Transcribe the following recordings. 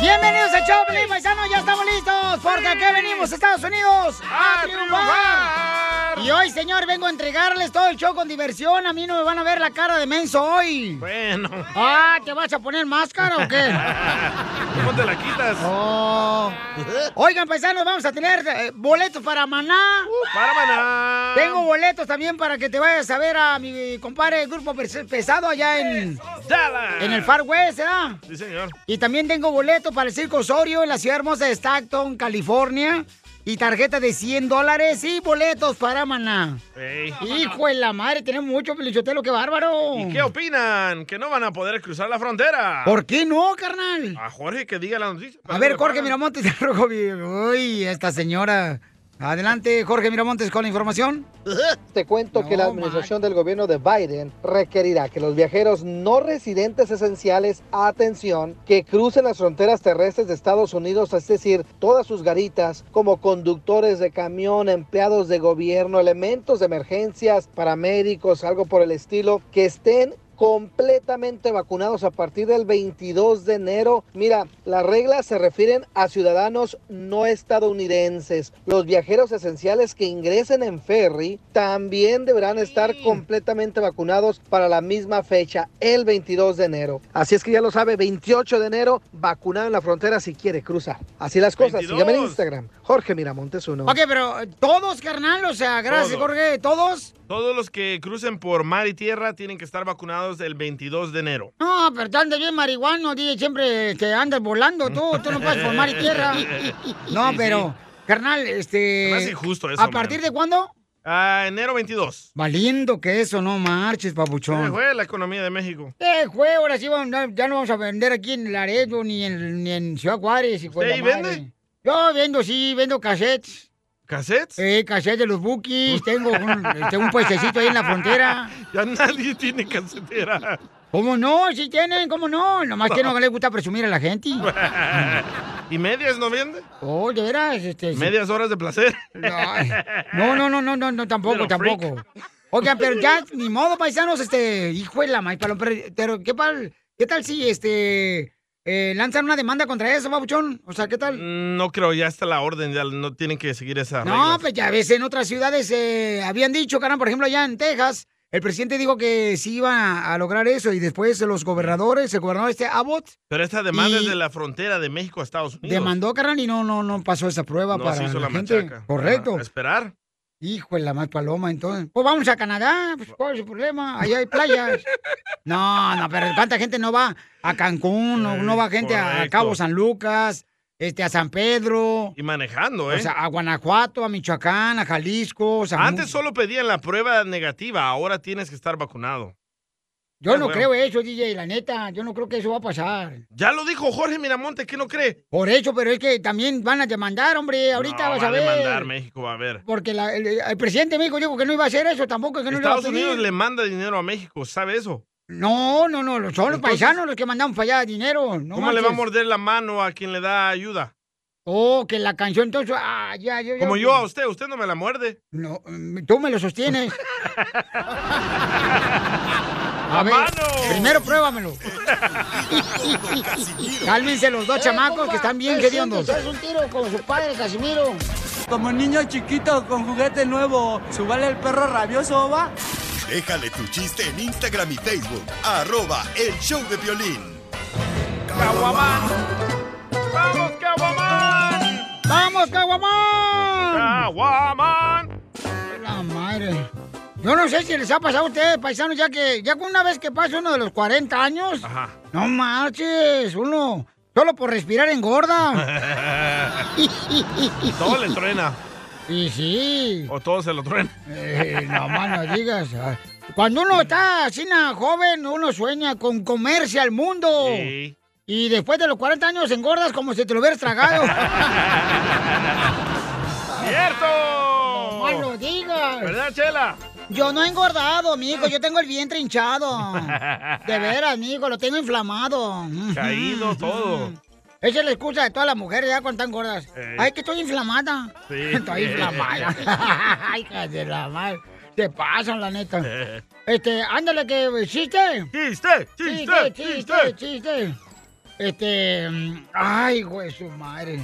Bienvenidos a Choplin, paisanos, ya estamos listos, porque aquí venimos, Estados Unidos, a, triunfar. Y hoy, señor, vengo a entregarles todo el show con diversión. A mí no me van a ver la cara de menso hoy. Bueno. Ah, ¿te vas a poner máscara o qué? ¿Cómo te la quitas? Oh. Oigan, paisanos, vamos a tener eh, boletos para Maná. para Maná. Tengo boletos también para que te vayas a ver a mi compadre Grupo Pes- Pesado allá en, Dallas. en el Far West, ¿verdad? Sí, señor. Y también tengo boleto para el Circo Osorio en la ciudad hermosa de Stockton, California. Y tarjeta de 100 dólares y boletos para Maná. Hijo de la madre, tenemos mucho pelichotelo, qué bárbaro. ¿Y qué opinan? ¿Que no van a poder cruzar la frontera? ¿Por qué no, carnal? A Jorge que diga la noticia. A ver, Jorge Miramontes, Uy, esta señora. Adelante, Jorge Miramontes, con la información. Te cuento que la administración del gobierno de Biden requerirá que los viajeros no residentes esenciales, atención, que crucen las fronteras terrestres de Estados Unidos, es decir, todas sus garitas, como conductores de camión, empleados de gobierno, elementos de emergencias, paramédicos, algo por el estilo, que estén completamente vacunados a partir del 22 de enero. Mira, las reglas se refieren a ciudadanos no estadounidenses. Los viajeros esenciales que ingresen en ferry también deberán estar completamente vacunados para la misma fecha, el 22 de enero. Así es que ya lo sabe, 28 de enero, vacunado en la frontera si quiere cruzar. Así las cosas. 22. Sígame en Instagram, Jorge Miramontes uno. Ok, pero todos, carnal, o sea, gracias, Todos. Jorge, todos. Todos los que crucen por mar y tierra tienen que estar vacunados el 22 de enero. No, pero andas bien marihuano, DJ, siempre que andas volando, tú, tú no puedes por mar y tierra. No, pero, carnal, este... Se hace injusto eso, ¿A man. partir de cuándo? Ah, enero 22. Valiendo que eso, no marches, Se papuchón. fue la economía de México. Eh, güey, ahora sí vamos, ya no vamos a vender aquí en Laredo ni en, ni en Ciudad Juárez. hijo de ¿Usted la ahí madre. vende? Yo vendo, sí, vendo cassettes. ¿Cassettes? Eh, cassettes de los bookies. Tengo un, este, un puestecito ahí en la frontera. Ya nadie tiene casetera. ¿Cómo no? Sí tienen, ¿cómo no? Nomás que no les gusta presumir a la gente. ¿Y medias no vende? Oh, de veras, este... sí. Medias horas de placer. No, no, no, no, no, no, tampoco, tampoco. Oigan, pero ya, ni modo, paisanos, este, hijo de la maíz, pero, pero, ¿qué, pal, ¿qué tal si, este, eh, lanzan una demanda contra eso, babuchón? O sea, ¿qué tal? Mm, No creo, ya está la orden, ya no tienen que seguir esa No, pues ya ves, en otras ciudades eh, habían dicho, caramba, por ejemplo, allá en Texas, el presidente dijo que sí iba a lograr eso y después los gobernadores, el gobernador este Abbott, Pero esta demanda es de la frontera de México a Estados Unidos. demandó, carnal, y no, no, no pasó esa prueba No para se hizo la la gente. Correcto. A esperar. Hijo de la más paloma, entonces. Pues vamos a Canadá, pues cuál es el problema, allá hay playas. No, no, pero cuánta gente no va a Cancún, no, no va gente a correcto. Cabo San Lucas, este, a San Pedro, Y manejando, ¿eh? o sea, a Guanajuato, a Michoacán, a Jalisco. o sea, Antes solo pedían la prueba negativa, ahora tienes que estar vacunado. Yo no bueno. creo eso, DJ, la neta, yo no creo que eso va a pasar. Ya lo dijo Jorge Miramonte, ¿qué no cree? Por eso, pero es que también van a demandar, hombre, ahorita no, vas va a ver. demandar México, va a ver. Porque la- el, el presidente de México dijo que no iba a hacer eso tampoco, que no Estados iba a. Unidos le manda dinero a México, ¿sabe eso? No, no, no, son los Entonces- paisanos los que mandamos para allá dinero. No ¿Cómo le va a morder la mano a quien le da ayuda? Oh, que la canción entonces, ah, ya, ya, ya. Como yo a usted, usted no me la muerde. No, mm, tú me lo sostienes. ¡La ver, mano! primero pruébamelo. Cálmense los dos chamacos que están bien hediondos. ¿Haz un tiro con su padre, Casimiro? Como niño chiquito con juguete nuevo, ¿subale el perro rabioso, va? Déjale tu chiste en Instagram y Facebook. Arroba el show de violín. ¡Caguamán! ¡Vamos, Caguamán! ¡Vamos, Caguamán! ¡Caguamán! La madre. Yo no sé si les ha pasado a ustedes, paisanos, ya que ya una vez que pasa uno de los 40 años, Ajá. no marches, uno solo por respirar engorda. Todo le truena. Y sí. O todo se lo truena. Eh, no más no digas. Cuando uno está así na, joven, uno sueña con comerse al mundo. Sí. Y después de los 40 años engordas como si te lo hubieras tragado. ¡Cierto! no más lo digas. ¿Verdad, Chela? Yo no he engordado, amigo. Yo tengo el vientre hinchado. De veras, amigo, lo tengo inflamado. Caído todo. Esa es la excusa de todas las mujeres ya cuando están gordas. Ey. Ay, que estoy inflamada. Sí. Estoy inflamada. Ay, de la madre. Te pasan, la neta. Este, ándale, que chiste. ¡Chiste! ¡Chiste! Chiste, chiste, chiste. Este. mm, Ay, güey, su madre.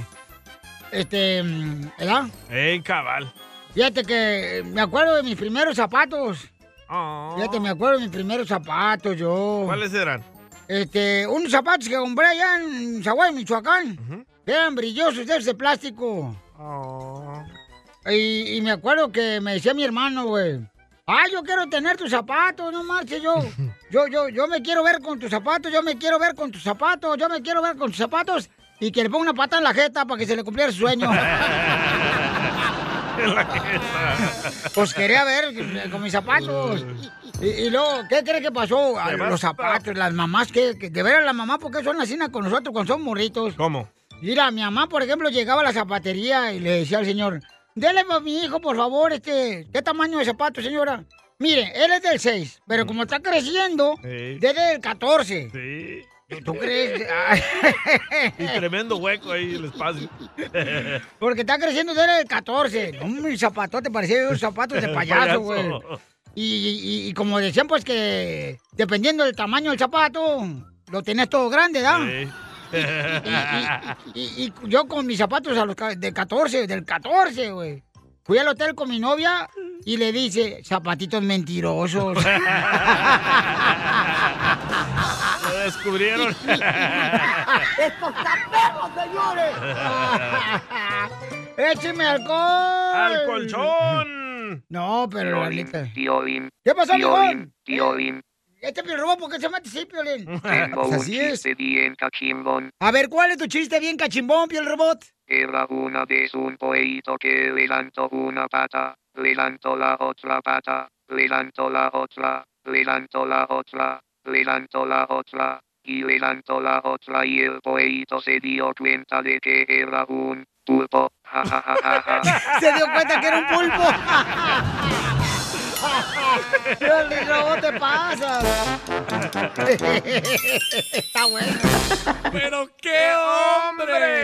Este. mm, ¿Verdad? ¡Ey, cabal! Fíjate que me acuerdo de mis primeros zapatos. Oh. Fíjate, me acuerdo de mis primeros zapatos, yo. ¿Cuáles eran? Este, unos zapatos que compré allá en Zaguay, Michoacán. Eran brillosos de ese plástico. Oh. Y, y me acuerdo que me decía mi hermano, güey. Ah, yo quiero tener tus zapatos, no marches yo. Yo, yo, yo me quiero ver con tus zapatos, yo me quiero ver con tus zapatos, yo me quiero ver con tus zapatos. Y que le ponga una pata en la jeta para que se le cumpliera su sueño. Pues quería ver con mis zapatos. Y, y luego, ¿qué cree que pasó? A ¿Qué los zapatos, las mamás, que, que de veras las mamás, porque son así con nosotros cuando son morritos? ¿Cómo? Mira, mi mamá, por ejemplo, llegaba a la zapatería y le decía al señor, dele a mi hijo, por favor, este, ¿qué tamaño de zapato, señora? Mire, él es del 6, pero como está creciendo, Sí. desde el 14. Sí. ¿Tú crees? Y tremendo hueco ahí el espacio. Porque está creciendo desde el 14. No, mi zapatote parecía unos zapatos de payaso, güey. Y, y- y como decían, pues que dependiendo del tamaño del zapato, lo tenés todo grande, ¿verdad? Sí. Y, y yo con mis zapatos a los de 14, del 14, güey. Fui al hotel con mi novia y le dice, zapatitos mentirosos. Lo descubrieron. ¡Estos perros, señores! ¡Écheme alcohol! ¡Al colchón! No, pero la neta. Piolín, ¿Qué pasó? Piolín. Este robot, ¿por qué se mete así, Piolín? Tengo Pues un así es. chiste bien cachimbón. A ver, ¿cuál es tu chiste bien cachimbón, Piel Robot? Era una vez un pollito que levantó una pata, levantó la otra pata, levantó la otra, levantó la otra, levantó la otra, y levantó la otra y el pollito se dio cuenta de que era un pulpo. Ja, ja, ja, ja, ja. Se dio cuenta que era un pulpo. Robot, te pasas. Está bueno. ¡Pero qué hombre!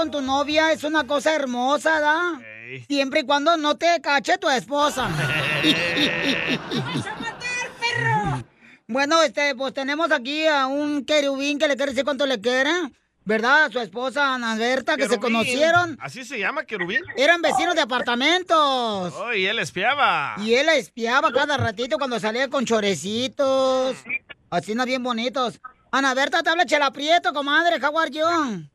Con tu novia es una cosa hermosa, ¿da? Siempre y cuando no te cache tu esposa. Bueno, este, pues tenemos aquí a un querubín que le quiere decir cuánto le quiere, ¿verdad? A su esposa Ana Berta, que se conocieron. ¿Así se llama, querubín? Eran vecinos de apartamentos. Oh, y él espiaba. Y él espiaba cada ratito cuando salía con chorecitos. Así no bien bonitos. Ana Berta, te habla Chela Prieto, comadre, how are you?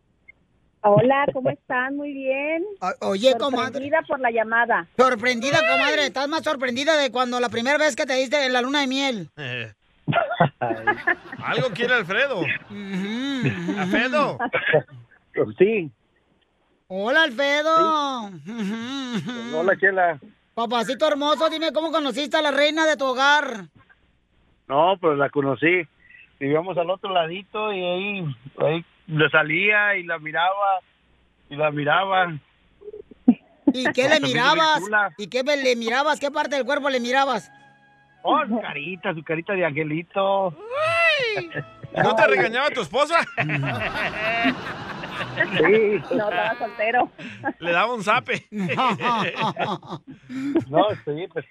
Hola, ¿cómo están? Muy bien. O- Oye, comadre. Sorprendida por la llamada. Sorprendida, comadre. Estás más sorprendida de cuando la primera vez que te diste en la luna de miel. Algo quiere Alfredo. Alfredo. Sí, Hola, Alfredo. Hola Chela. Papacito hermoso, dime cómo conociste a la reina de tu hogar. No, pues la conocí. Vivíamos al otro ladito y ahí, ahí le salía y la miraba y la miraba. ¿Y qué le mirabas? ¿Y qué le mirabas? ¿Qué parte del cuerpo le mirabas? Oh, su carita, su carita de angelito. ¿No te regañaba tu esposa? Sí, No, estaba soltero. Le daba un zape. no, sí, pues.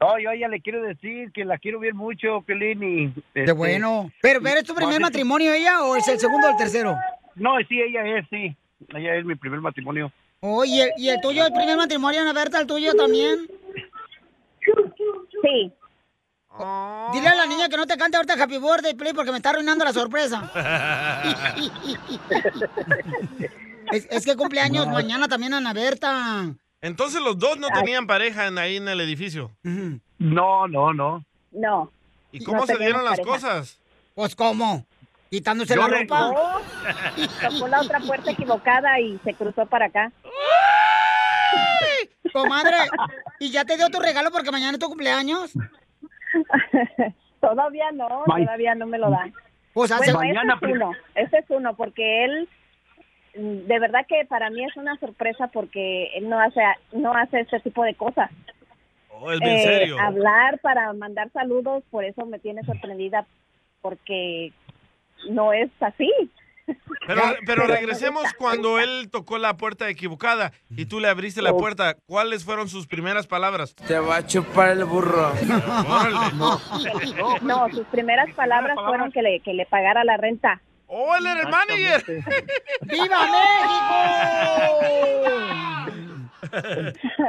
No, yo a ella le quiero decir que la quiero bien mucho, Pelín, y... Qué este, bueno. ¿Pero, pero es tu primer no, matrimonio ella o es el segundo o el tercero? No, sí, ella es, sí. Ella es mi primer matrimonio. Oye, ¿y el tuyo, el primer matrimonio, Ana Berta, el tuyo también? Sí. Oh. Dile a la niña que no te cante ahorita Happy Birthday, Play, porque me está arruinando la sorpresa. es, es que cumpleaños mañana también Ana Berta. Entonces los dos no tenían pareja en- ahí en el edificio. No, no, no. No. ¿Y cómo No se dieron las pareja. cosas? Pues, ¿cómo? ¿Quitándose Yo la le- ropa? No. Tocó la otra puerta equivocada y se cruzó para acá. Comadre, ¿y ya te dio tu regalo porque mañana es tu cumpleaños? Todavía no, todavía no me lo dan. Pues hace... Bueno, Mañana ese es pri- uno, ese es uno, porque él de verdad que para mí es una sorpresa porque él no hace no hace este tipo de cosas. Oh, es bien Eh, serio. hablar para mandar saludos, por eso me tiene sorprendida porque no es así. Pero, pero regresemos cuando él tocó la puerta equivocada y tú le abriste la puerta. ¿Cuáles fueron sus primeras palabras? Te va a chupar el burro. No, sus primeras palabras fueron que le, que le pagara la renta. ¡Oh, él era el manager! ¡Viva México!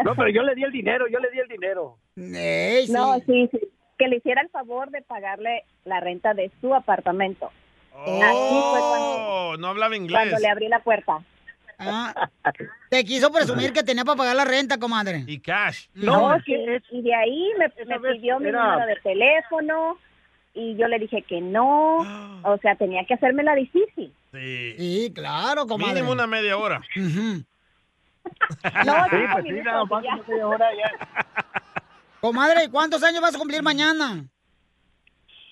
No, pero yo le di el dinero, yo le di el dinero. No, sí, sí, que le hiciera el favor de pagarle la renta de su apartamento. Así fue cuando, Oh, no hablaba inglés. cuando le abrí la puerta. Ah, te quiso presumir que tenía para pagar la renta, comadre. Y cash. No, sí, y de ahí me, me pidió mi número de teléfono y yo le dije que no, o sea, tenía que hacerme la difícil. Sí. Sí, claro, comadre. Mínimo una media hora. No, Sí, pues sí, nada y más una media hora ya. Comadre, ¿cuántos años vas a cumplir mañana?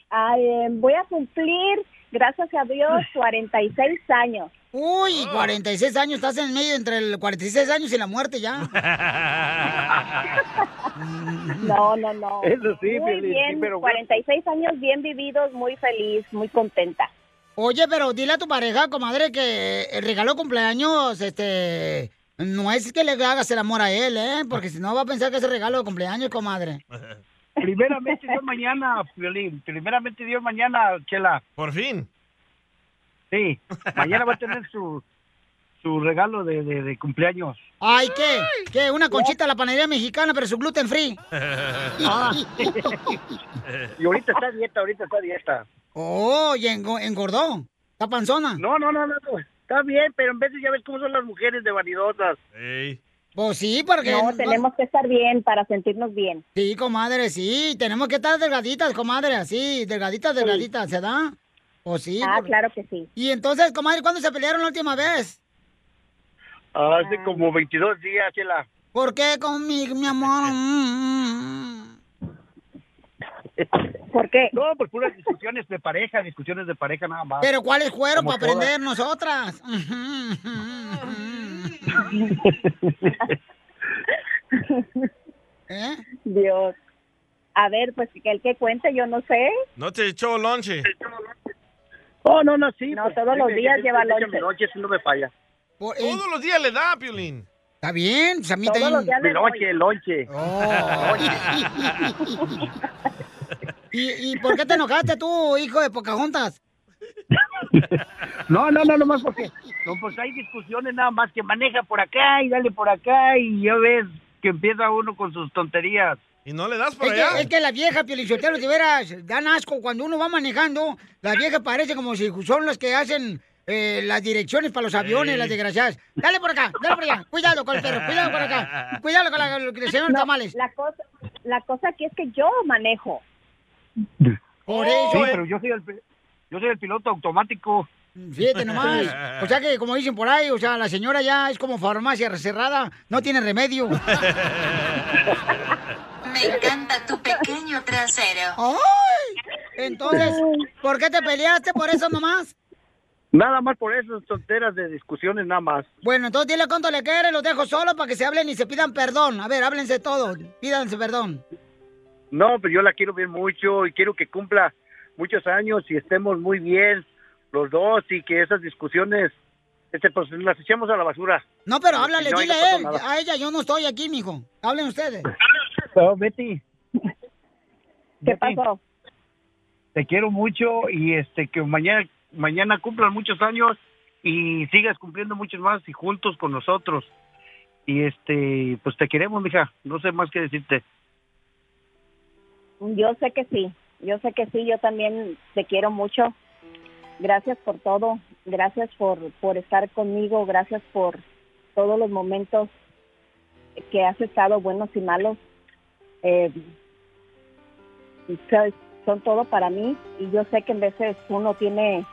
Ay, eh, voy a cumplir, gracias a Dios, 46 años. Uy, 46 años, estás en medio entre el 46 años y la muerte ya. No, no, no. Eso sí, muy sí, bien, pero bueno. 46 años bien vividos, muy feliz, muy contenta. Oye, pero dile a tu pareja, comadre, que el regalo de cumpleaños, este, no es que le hagas el amor a él, ¿eh? Porque si no va a pensar que es el regalo de cumpleaños, comadre. Primeramente Dios mañana, Violín. Primeramente Dios mañana, Chela. Por fin. Sí, mañana va a tener su, su regalo de, de, de cumpleaños. Ay, ¿qué? ¿Qué? Una conchita a la panadería mexicana, pero su gluten free. Ah. Y ahorita está a dieta, ahorita está a dieta. Oh, y engo- engordó. ¿Está panzona? No, no, no, no, está bien, pero en vez de ya ves cómo son las mujeres de vanidosas. Ey. Pues sí, porque... No, tenemos que estar bien para sentirnos bien. Sí, comadre, sí. Tenemos que estar delgaditas, comadre, así. Delgaditas, delgaditas, ¿se da? Pues sí. Ah, por- claro que sí. Y entonces, comadre, ¿cuándo se pelearon la última vez? Hace como 22 días, Chela. ¿Por qué conmigo, mi amor? ¿Por qué? No, pues puras discusiones de pareja, discusiones de pareja nada más. Pero ¿cuáles fueron para todas. aprender nosotras? ¿Eh? Dios. A ver, pues que el que cuente, yo no sé. No te echó lonche. Oh, no, no, sí. No, pues, todos sí, los me- días lleva lonche. mi lonche, eso no me falla. Por- eh, Todos los días le da, Piolín. Está bien, pues a mí Todos también. los días lonche, lonche. Oh. ¿Y, ¿Y por qué te enojaste tú, hijo de Pocahontas? No, no, no, nomás porque, no, pues hay discusiones nada más que maneja por acá y dale por acá y ya ves que empieza uno con sus tonterías. Y no le das por Es allá. que, es que la vieja, Piolichotelo, de veras, dan asco. Cuando uno va manejando, la vieja parece como si son las que hacen eh, las direcciones para los aviones, las desgraciadas. Dale por acá, dale por allá. Cuidado con el perro, cuidado por acá. Cuidado con la, el señor No, tamales. la cosa, la cosa aquí es que yo manejo. Por Sí, eso, eh, pero yo soy el, pi- yo soy el piloto automático. fíjate nomás. O sea que, como dicen por ahí, o sea, la señora ya es como farmacia cerrada, no tiene remedio. Me encanta tu pequeño trasero. ¡Ay! Entonces, ¿por qué te peleaste por eso nomás? Nada más por esas tonteras de discusiones, nada más. Bueno, entonces dile cuánto le quiere, los dejo solo para que se hablen y se pidan perdón. A ver, háblense todos, pídanse perdón. No, pero yo la quiero bien mucho y quiero que cumpla muchos años y estemos muy bien los dos y que esas discusiones, este, pues las echemos a la basura. No, pero háblale, no, dile a él, nada. a ella, yo no estoy aquí, mijo. Hablen ustedes. No, Betty, ¿Qué Betty, pasó? te quiero mucho y este que mañana mañana cumplan muchos años y sigas cumpliendo muchos más y juntos con nosotros. Y este, pues te queremos, mija. No sé más que decirte. Yo sé que sí, yo sé que sí, yo también te quiero mucho. Gracias por todo, gracias por, por estar conmigo, gracias por todos los momentos que has estado, buenos y malos. Eh, son- todo para mí y yo sé que en veces uno tiene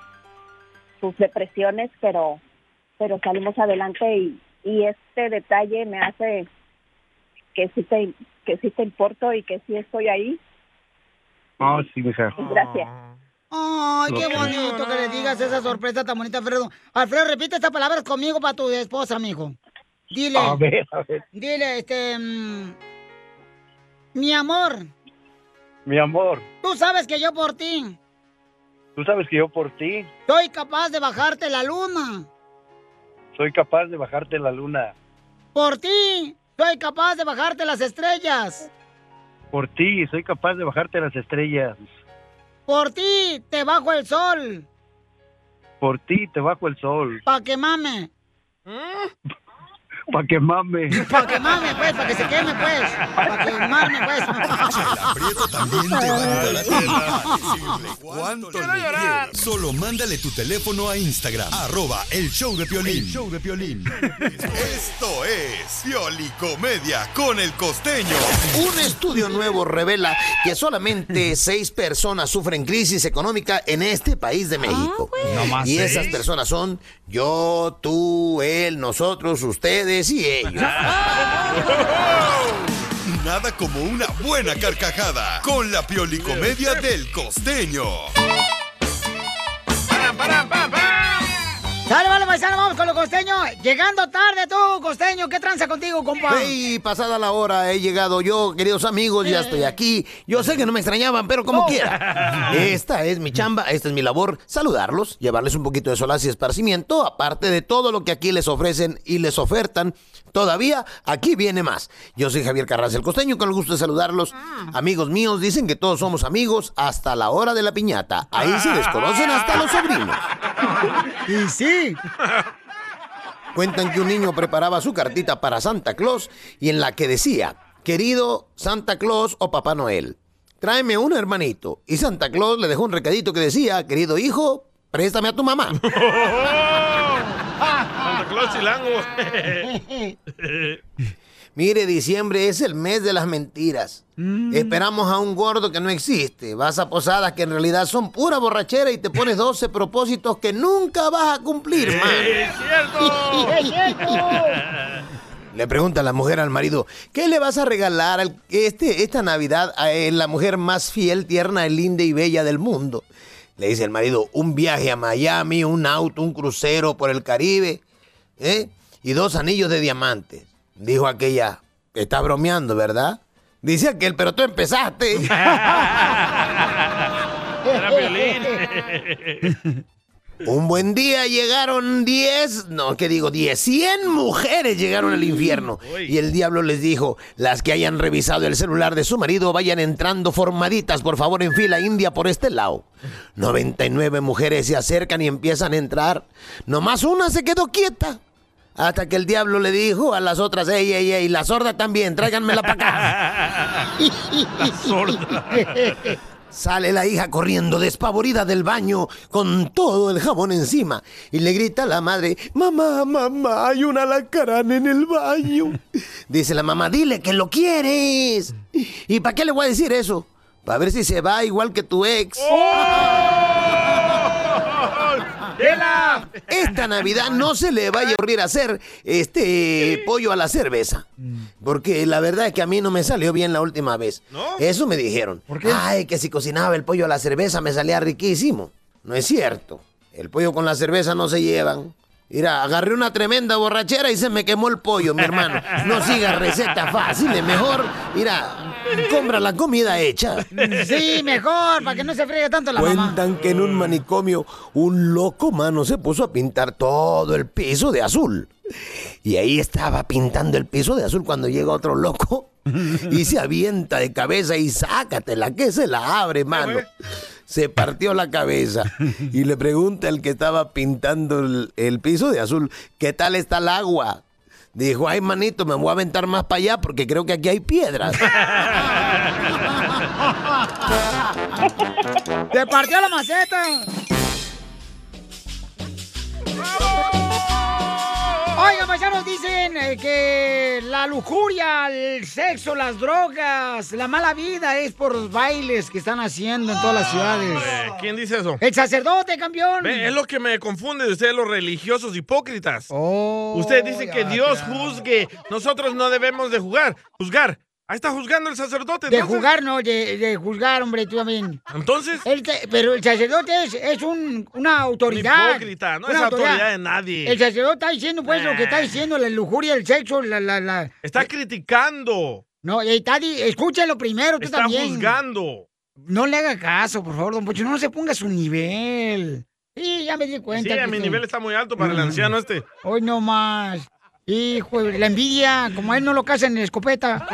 sus depresiones, pero pero salimos adelante y, y este detalle me hace que sí te que sí te importo y que sí estoy ahí Oh, sí, mija. Gracias. Ay, qué bonito que le digas esa sorpresa tan bonita, Alfredo. Alfredo, repite estas palabras conmigo para tu esposa, mijo. Dile. A ver, a ver. Dile, este. mm, mi amor, Mi amor, tú sabes que yo por ti tú sabes que yo por ti soy capaz de bajarte la luna. soy capaz de bajarte la luna. Por ti soy capaz de bajarte las estrellas. Por ti soy capaz de bajarte las estrellas. Por ti te bajo el sol. Por ti te bajo el sol. Pa' que mame. Pa' que mame. Pa' que mame, pues, para que se queme, pues. Pa' quemarme, pues. Prieto también te va a ayudar a ti a decirle cuánto le quieres. Solo mándale tu teléfono a Instagram, arroba el show de Piolín. El show de Piolín. Esto es Piolicomedia con el costeño. Un estudio nuevo revela que solamente seis personas sufren crisis económica en este país de México. ¿No más y esas personas son yo, tú, él, nosotros, ustedes y ellos. Nada como una buena carcajada con la Piolicomedia del costeño. Dale, vale, paisano, vamos con los costeños. Llegando tarde tú, costeño. ¿Qué tranza contigo, compa? Hey, pasada la hora he llegado yo, queridos amigos, ya estoy aquí. Yo sé que no me extrañaban, pero como Oh. quiera. Esta es mi chamba, esta es mi labor, saludarlos, llevarles un poquito de solaz y esparcimiento, aparte de todo lo que aquí les ofrecen y les ofertan. Todavía aquí viene más. Yo soy Javier Carranza, el costeño, con el gusto de saludarlos. Amigos míos, dicen que todos somos amigos hasta la hora de la piñata. Ahí se desconocen hasta los sobrinos. Y sí. Cuentan que un niño preparaba su cartita para Santa Claus y en la que decía, querido Santa Claus o Papá Noel, tráeme un hermanito. Y Santa Claus le dejó un recadito que decía, querido hijo, préstame a tu mamá. Santa Claus Chilango. Mire, diciembre es el mes de las mentiras. Esperamos a un gordo que no existe. Vas a posadas que en realidad son pura borrachera y te pones 12 propósitos que nunca vas a cumplir, man. ¡Es cierto! Le pregunta la mujer al marido, ¿qué le vas a regalar al- este, esta Navidad a la mujer más fiel, tierna, linda y bella del mundo? Le dice el marido, un viaje a Miami, un auto, un crucero por el Caribe, ¿eh? Y dos anillos de diamantes. Dijo aquella, está bromeando, ¿verdad? Dice aquel, pero tú empezaste. Era violín. Un buen día llegaron 10, no, ¿qué digo? 10, 100 mujeres llegaron al infierno. Y el diablo les dijo, las que hayan revisado el celular de su marido vayan entrando formaditas, por favor, en fila india por este lado. 99 mujeres se acercan y empiezan a entrar. Nomás una se quedó quieta. Hasta que el diablo le dijo a las otras, ey, ey, ey, la sorda también, tráiganmela para acá. La sorda. Sale la hija corriendo despavorida del baño con todo el jabón encima y le grita a la madre, mamá, mamá, hay un alacrán en el baño. Dice la mamá, dile que lo quieres. ¿Y para qué le voy a decir eso? Para ver si se va igual que tu ex. Esta Navidad no se le vaya a ocurrir hacer este pollo a la cerveza. Porque la verdad es que a mí no me salió bien la última vez. Eso me dijeron. Ay, que si cocinaba el pollo a la cerveza me salía riquísimo. No es cierto. El pollo con la cerveza no se llevan. Mira, agarré una tremenda borrachera y se me quemó el pollo, mi hermano. No sigas recetas fáciles, mejor, mira, compra la comida hecha. Sí, mejor, para que no se friegue tanto la mamá. Cuentan que en un manicomio un loco mano se puso a pintar todo el piso de azul. Y ahí estaba pintando el piso de azul cuando llega otro loco y se avienta de cabeza y sácatela, que se la abre, mano. Se partió la cabeza y le pregunta al que estaba pintando el, el piso de azul, ¿qué tal está el agua? Dijo, ay manito, me voy a aventar más para allá porque creo que aquí hay piedras. ¡Te partió la maceta! Paisanos, dicen eh, que la lujuria, el sexo, las drogas, la mala vida es por los bailes que están haciendo en todas las ciudades. ¿Quién dice eso? El sacerdote, campeón. Ve, es lo que me confunde de ustedes, los religiosos hipócritas. Oh, Usted dice que Dios juzgue. Nosotros no debemos de jugar, juzgar. Ahí está juzgando el sacerdote. De entonces. jugar, no, de, de juzgar, hombre, tú también. Entonces. El pero el sacerdote es, es un, una autoridad. hipócrita, no es autoridad de nadie. El sacerdote está diciendo, pues, lo que está Eh. diciendo, la lujuria, el sexo, la... la, la... Está criticando. No, y está, escúchalo primero, tú Está también. juzgando. No le haga caso, por favor, don Pocho, no se ponga a su nivel. Sí, ya me di cuenta. Sí, a mi nivel está muy alto para el Mm. anciano este. Hoy no más. Hijo, la envidia, como a él no lo casan en escopeta.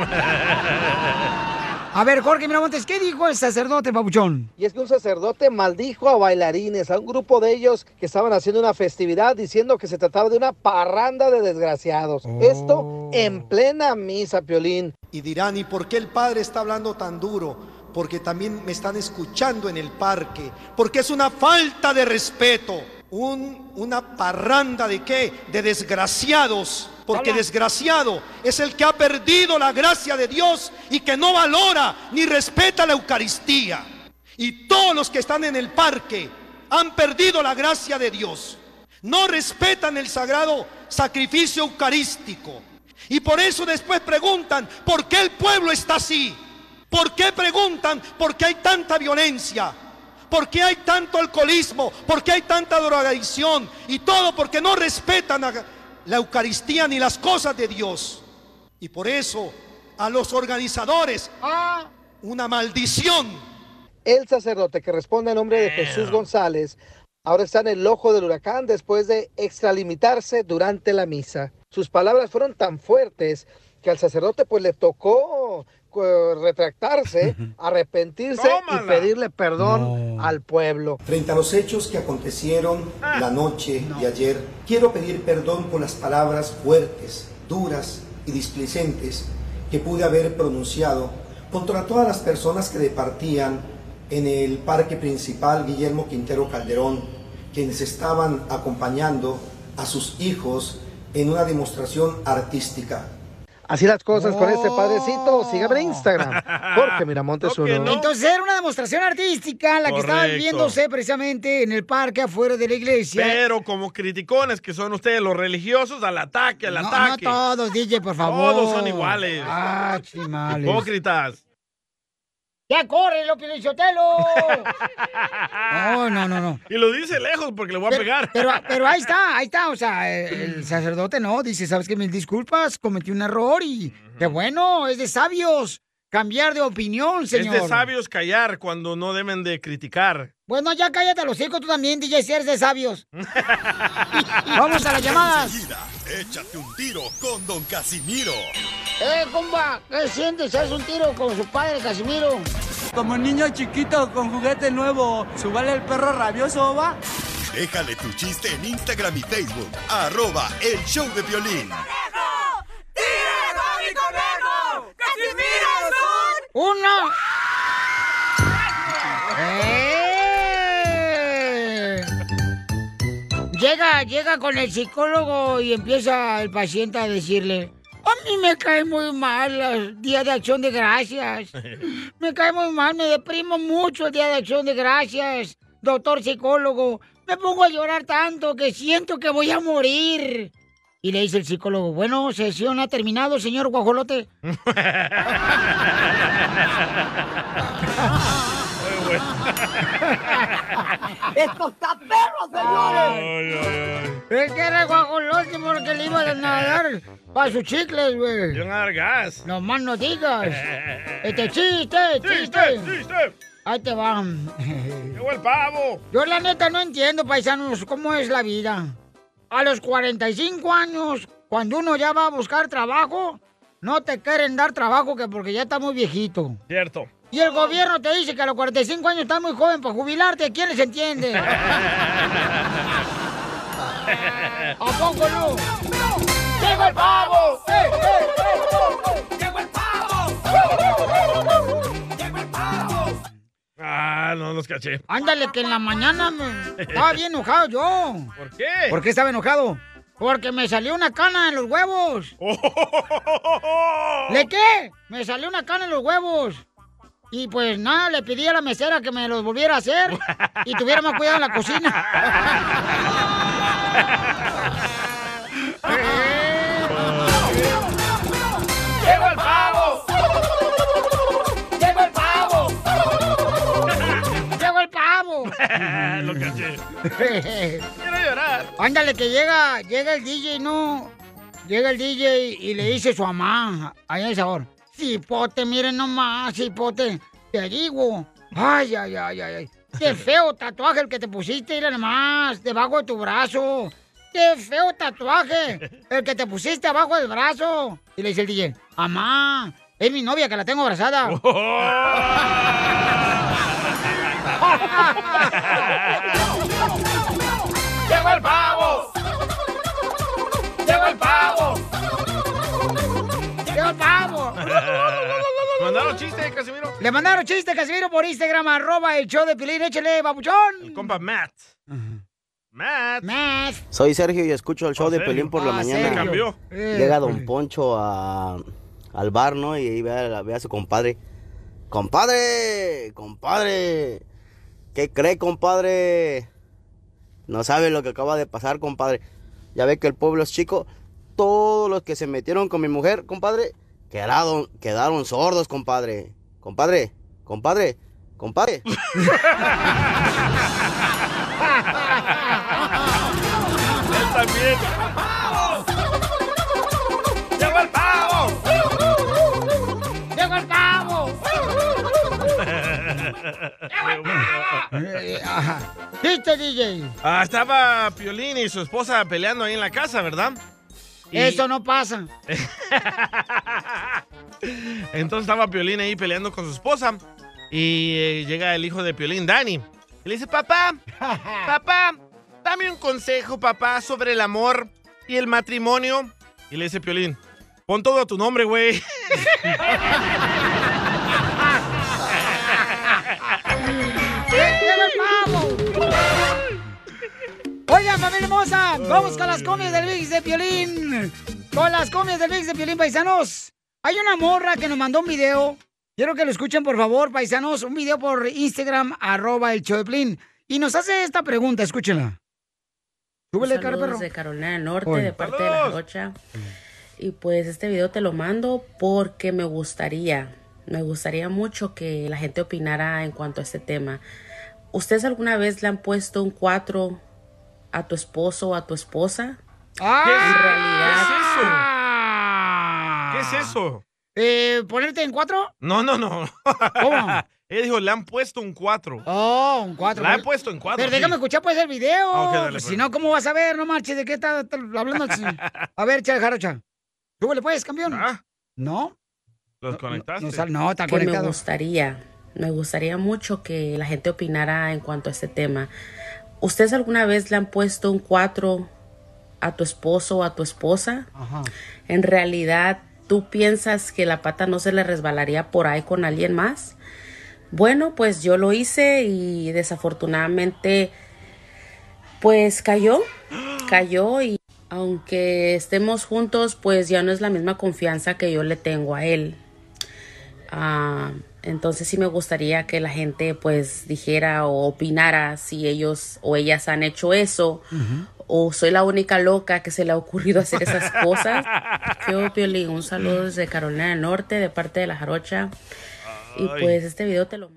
A ver, Jorge Miramontes, ¿qué dijo el sacerdote, babuchón? Y es que un sacerdote maldijo a bailarines, a un grupo de ellos que estaban haciendo una festividad diciendo que se trataba de una parranda de desgraciados. Esto en plena misa, Piolín. Y dirán, ¿y por qué el Padre está hablando tan duro? Porque también me están escuchando en el parque. Porque es una falta de respeto. Un, una parranda de qué? De desgraciados. Porque desgraciado es el que ha perdido la gracia de Dios y que no valora ni respeta la Eucaristía. Y todos los que están en el parque han perdido la gracia de Dios. No respetan el sagrado sacrificio eucarístico. Y por eso después preguntan, ¿por qué el pueblo está así? ¿Por qué preguntan por qué hay tanta violencia? ¿Por qué hay tanto alcoholismo? ¿Por qué hay tanta drogadicción? Y todo porque no respetan a la Eucaristía ni las cosas de Dios. Y por eso a los organizadores una maldición. El sacerdote que responde a nombre de Jesús González ahora está en el ojo del huracán después de extralimitarse durante la misa. Sus palabras fueron tan fuertes que al sacerdote pues le tocó retractarse, arrepentirse y pedirle perdón al pueblo. Frente a los hechos que acontecieron la noche de ayer, quiero pedir perdón por las palabras fuertes, duras y displicentes que pude haber pronunciado contra todas las personas que departían en el parque principal Guillermo Quintero Calderón, quienes estaban acompañando a sus hijos en una demostración artística. Así las cosas con este padrecito. Sígame en Instagram. Jorge Miramontes uno. Entonces era una demostración artística la que estaba viviéndose precisamente en el parque afuera de la iglesia. Pero como criticones que son ustedes los religiosos, al ataque, al no, no ataque. todos, DJ, por favor. Todos son iguales. Ah, chimales. Hipócritas. ¡Ya corre, lo Pilichotelo! No, no, no, no. Y lo dice lejos porque le voy a Pero, pegar. pero, pero ahí está, ahí está. O sea, el, sacerdote no, dice, ¿sabes qué? Mil disculpas, cometí un error y qué bueno, es de sabios cambiar de opinión, señor. Es de sabios callar cuando no deben de criticar. Bueno, ya cállate los hijos tú también, DJ, si eres de sabios. Vamos a las llamadas. Enseguida, échate un tiro con Don Casimiro. Eh, compa, ¿qué sientes? ¿Haz un tiro con su padre, Casimiro? Como niño chiquito con juguete nuevo, ¿subale el perro rabioso, va? Déjale tu chiste en Instagram y Facebook. Arroba el show de violín. ¡Uno! ¡Eh! Llega, llega con el psicólogo y empieza el paciente a decirle, a mí me cae muy mal el Día de Acción de Gracias. Me cae muy mal, me deprimo mucho el Día de Acción de Gracias. Doctor psicólogo, me pongo a llorar tanto que siento que voy a morir. Y le dice el psicólogo, bueno, sesión ha terminado, señor guajolote. ¡Esto está perro, señores! Es que era guajolote porque le iba a nadar para sus chicles, güey. Yo dar gas. No más no digas. Este chiste, chiste. chiste. Ahí te va. Llegó el pavo. Yo la neta no entiendo, paisanos, cómo es la vida. A los 45 años, cuando uno ya va a buscar trabajo, no te quieren dar trabajo que porque ya está muy viejito. Cierto. Y el gobierno te dice que a los 45 años estás muy joven para jubilarte. ¿Quién les entiende? ¿A poco no? ¡Llegó el pavo! ¡Eh, eh, eh! ¡Llegó el pavo! Ah, no los caché. Ándale, que en la mañana me... estaba bien enojado yo. ¿Por qué? ¿Por qué estaba enojado? Porque me salió una cana en los huevos. ¿Le qué? Me salió una cana en los huevos. Y pues nada, le pedí a la mesera que me los volviera a hacer y tuviera más cuidado en la cocina. ¡Llegó el pavo! ¡Llegó el pavo! ¡Llegó el pavo! Lo caché. Quiero llorar. Ándale, que llega, llega el DJ, ¿no? Llega el DJ y le dice su mamá. Ahí es sabor Cipote, miren nomás, Cipote, te digo, ay, ay, ay, ay, ay, qué feo tatuaje el que te pusiste, mira nomás, debajo de tu brazo. ¡Qué feo tatuaje! El que te pusiste abajo del brazo. Y le dice el DJ, mamá, es mi novia que la tengo abrazada. ¡Llegó el pavo! Pavo! Mandaron chiste, Casimiro. Le mandaron chiste, Casimiro, por Instagram, arroba el show de Pilín. Échale, babuchón. Compa Matt. Matt. Matt. Soy Sergio y escucho el show Oh, de. Pelín por la Ah, mañana. Sergio. Cambió. Llega Don Poncho a- al bar, ¿no? Y ahí ve a, ve a su compadre. ¡Compadre! ¡Compadre! ¿Qué cree, compadre? No sabe lo que acaba de pasar, compadre. Ya ve que el pueblo es chico. Todos los que se metieron con mi mujer, compadre, quedaron, quedaron sordos, compadre. Compadre, compadre, compadre. Él también. ¡Llegó el pavo! ¡Llegó el pavo! ¿Viste, DJ? Ah, estaba Piolín y su esposa peleando ahí en la casa, ¿verdad? Y- Eso no pasa. Entonces estaba Piolín ahí peleando con su esposa y eh, llega el hijo de Piolín, Dani. Y le dice, papá, papá, dame un consejo, papá, sobre el amor y el matrimonio. Y le dice Piolín, pon todo a tu nombre, güey. Familia hermosa, vamos con las comias del Mix de Piolín. Con las comias del Mix de Piolín, paisanos. Hay una morra que nos mandó un video. Quiero que lo escuchen, por favor, paisanos. Un video por Instagram, arroba el. Y nos hace esta pregunta, escúchenla. Súbele, Saludos de Carolina del Norte, Oye. de parte de la Jarocha. Y pues este video te lo mando porque me gustaría, me gustaría mucho que la gente opinara en cuanto a este tema. ¿Ustedes alguna vez le han puesto un 4 a tu esposo o a tu esposa? ¡Ah! ¿Qué es eso? Eh, ¿Ponerte en cuatro? No, no, no. ¿Cómo? Él dijo, le han puesto un 4. Oh, un cuatro. La he puesto en 4. Pero déjame escuchar pues el video. Ah, dale, Pues, pues. Si no, ¿cómo vas a ver? No marches, ¿de qué está, hablando? A ver, Chale Jarocha. Súbele pues, campeón. ¿No? Los conectaste. No, sal- no, está que me conectado. gustaría, me gustaría mucho que la gente opinara en cuanto a este tema. ¿Ustedes alguna vez le han puesto un 4 a tu esposo o a tu esposa? Ajá. En realidad, ¿tú piensas que la pata no se le resbalaría por ahí con alguien más? Bueno, pues yo lo hice y desafortunadamente, pues cayó, cayó y aunque estemos juntos, pues ya no es la misma confianza que yo le tengo a él. Ah, entonces sí me gustaría que la gente pues dijera o opinara si ellos o ellas han hecho eso o soy la única loca que se le ha ocurrido hacer esas cosas. Yo, Piolín, un saludo desde Carolina del Norte de parte de la Jarocha. Y pues este video te lo.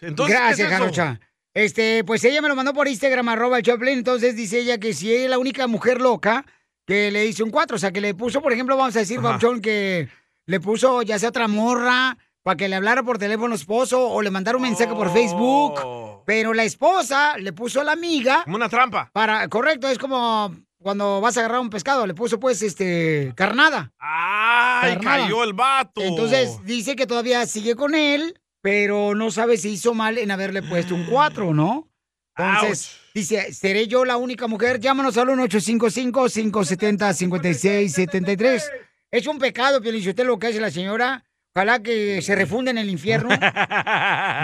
Entonces, ¿qué Gracias, es? Jarocha. Este, pues ella me lo mandó por Instagram, arroba el Choplin. Entonces dice ella que si ella es la única mujer loca que le hizo un 4, o sea, que le puso, por ejemplo, vamos a decir. Babuchón, que le puso ya sea otra morra para que le hablara por teléfono esposo o le mandara un mensaje por Facebook. Pero la esposa le puso a la amiga. Como una trampa. Para, correcto, es como cuando vas a agarrar un pescado, le puso pues este carnada. ¡Ay, Carnada. cayó el vato! Entonces dice que todavía sigue con él, pero no sabe si hizo mal en haberle puesto un 4, ¿no? Entonces, dice, ¿seré yo la única mujer? Llámanos al 1-855-570-5673. Es un pecado, usted lo que hace la señora. Ojalá que se refunde en el infierno.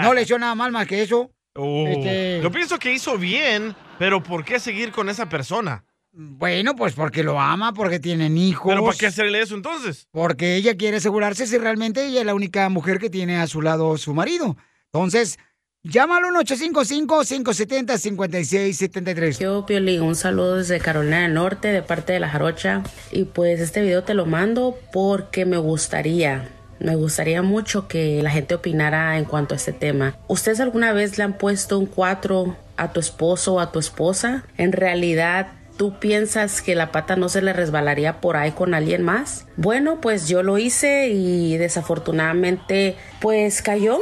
No le echó nada mal más que eso. Oh. Este- Yo pienso que hizo bien, pero ¿por qué seguir con esa persona? Bueno, pues porque lo ama, porque tienen hijos. ¿Pero para qué hacerle eso entonces? Porque ella quiere asegurarse si realmente ella es la única mujer que tiene a su lado su marido. Entonces, llámalo al 855-570-5673. Yo, Piolín, un saludo desde Carolina del Norte de parte de la Jarocha. Y pues este video te lo mando porque me gustaría, Me gustaría mucho que la gente opinara en cuanto a este tema. ¿Ustedes alguna vez le han puesto un 4 a tu esposo o a tu esposa? En realidad, ¿Tú piensas que la pata no se le resbalaría por ahí con alguien más? Bueno, pues yo lo hice y desafortunadamente pues cayó,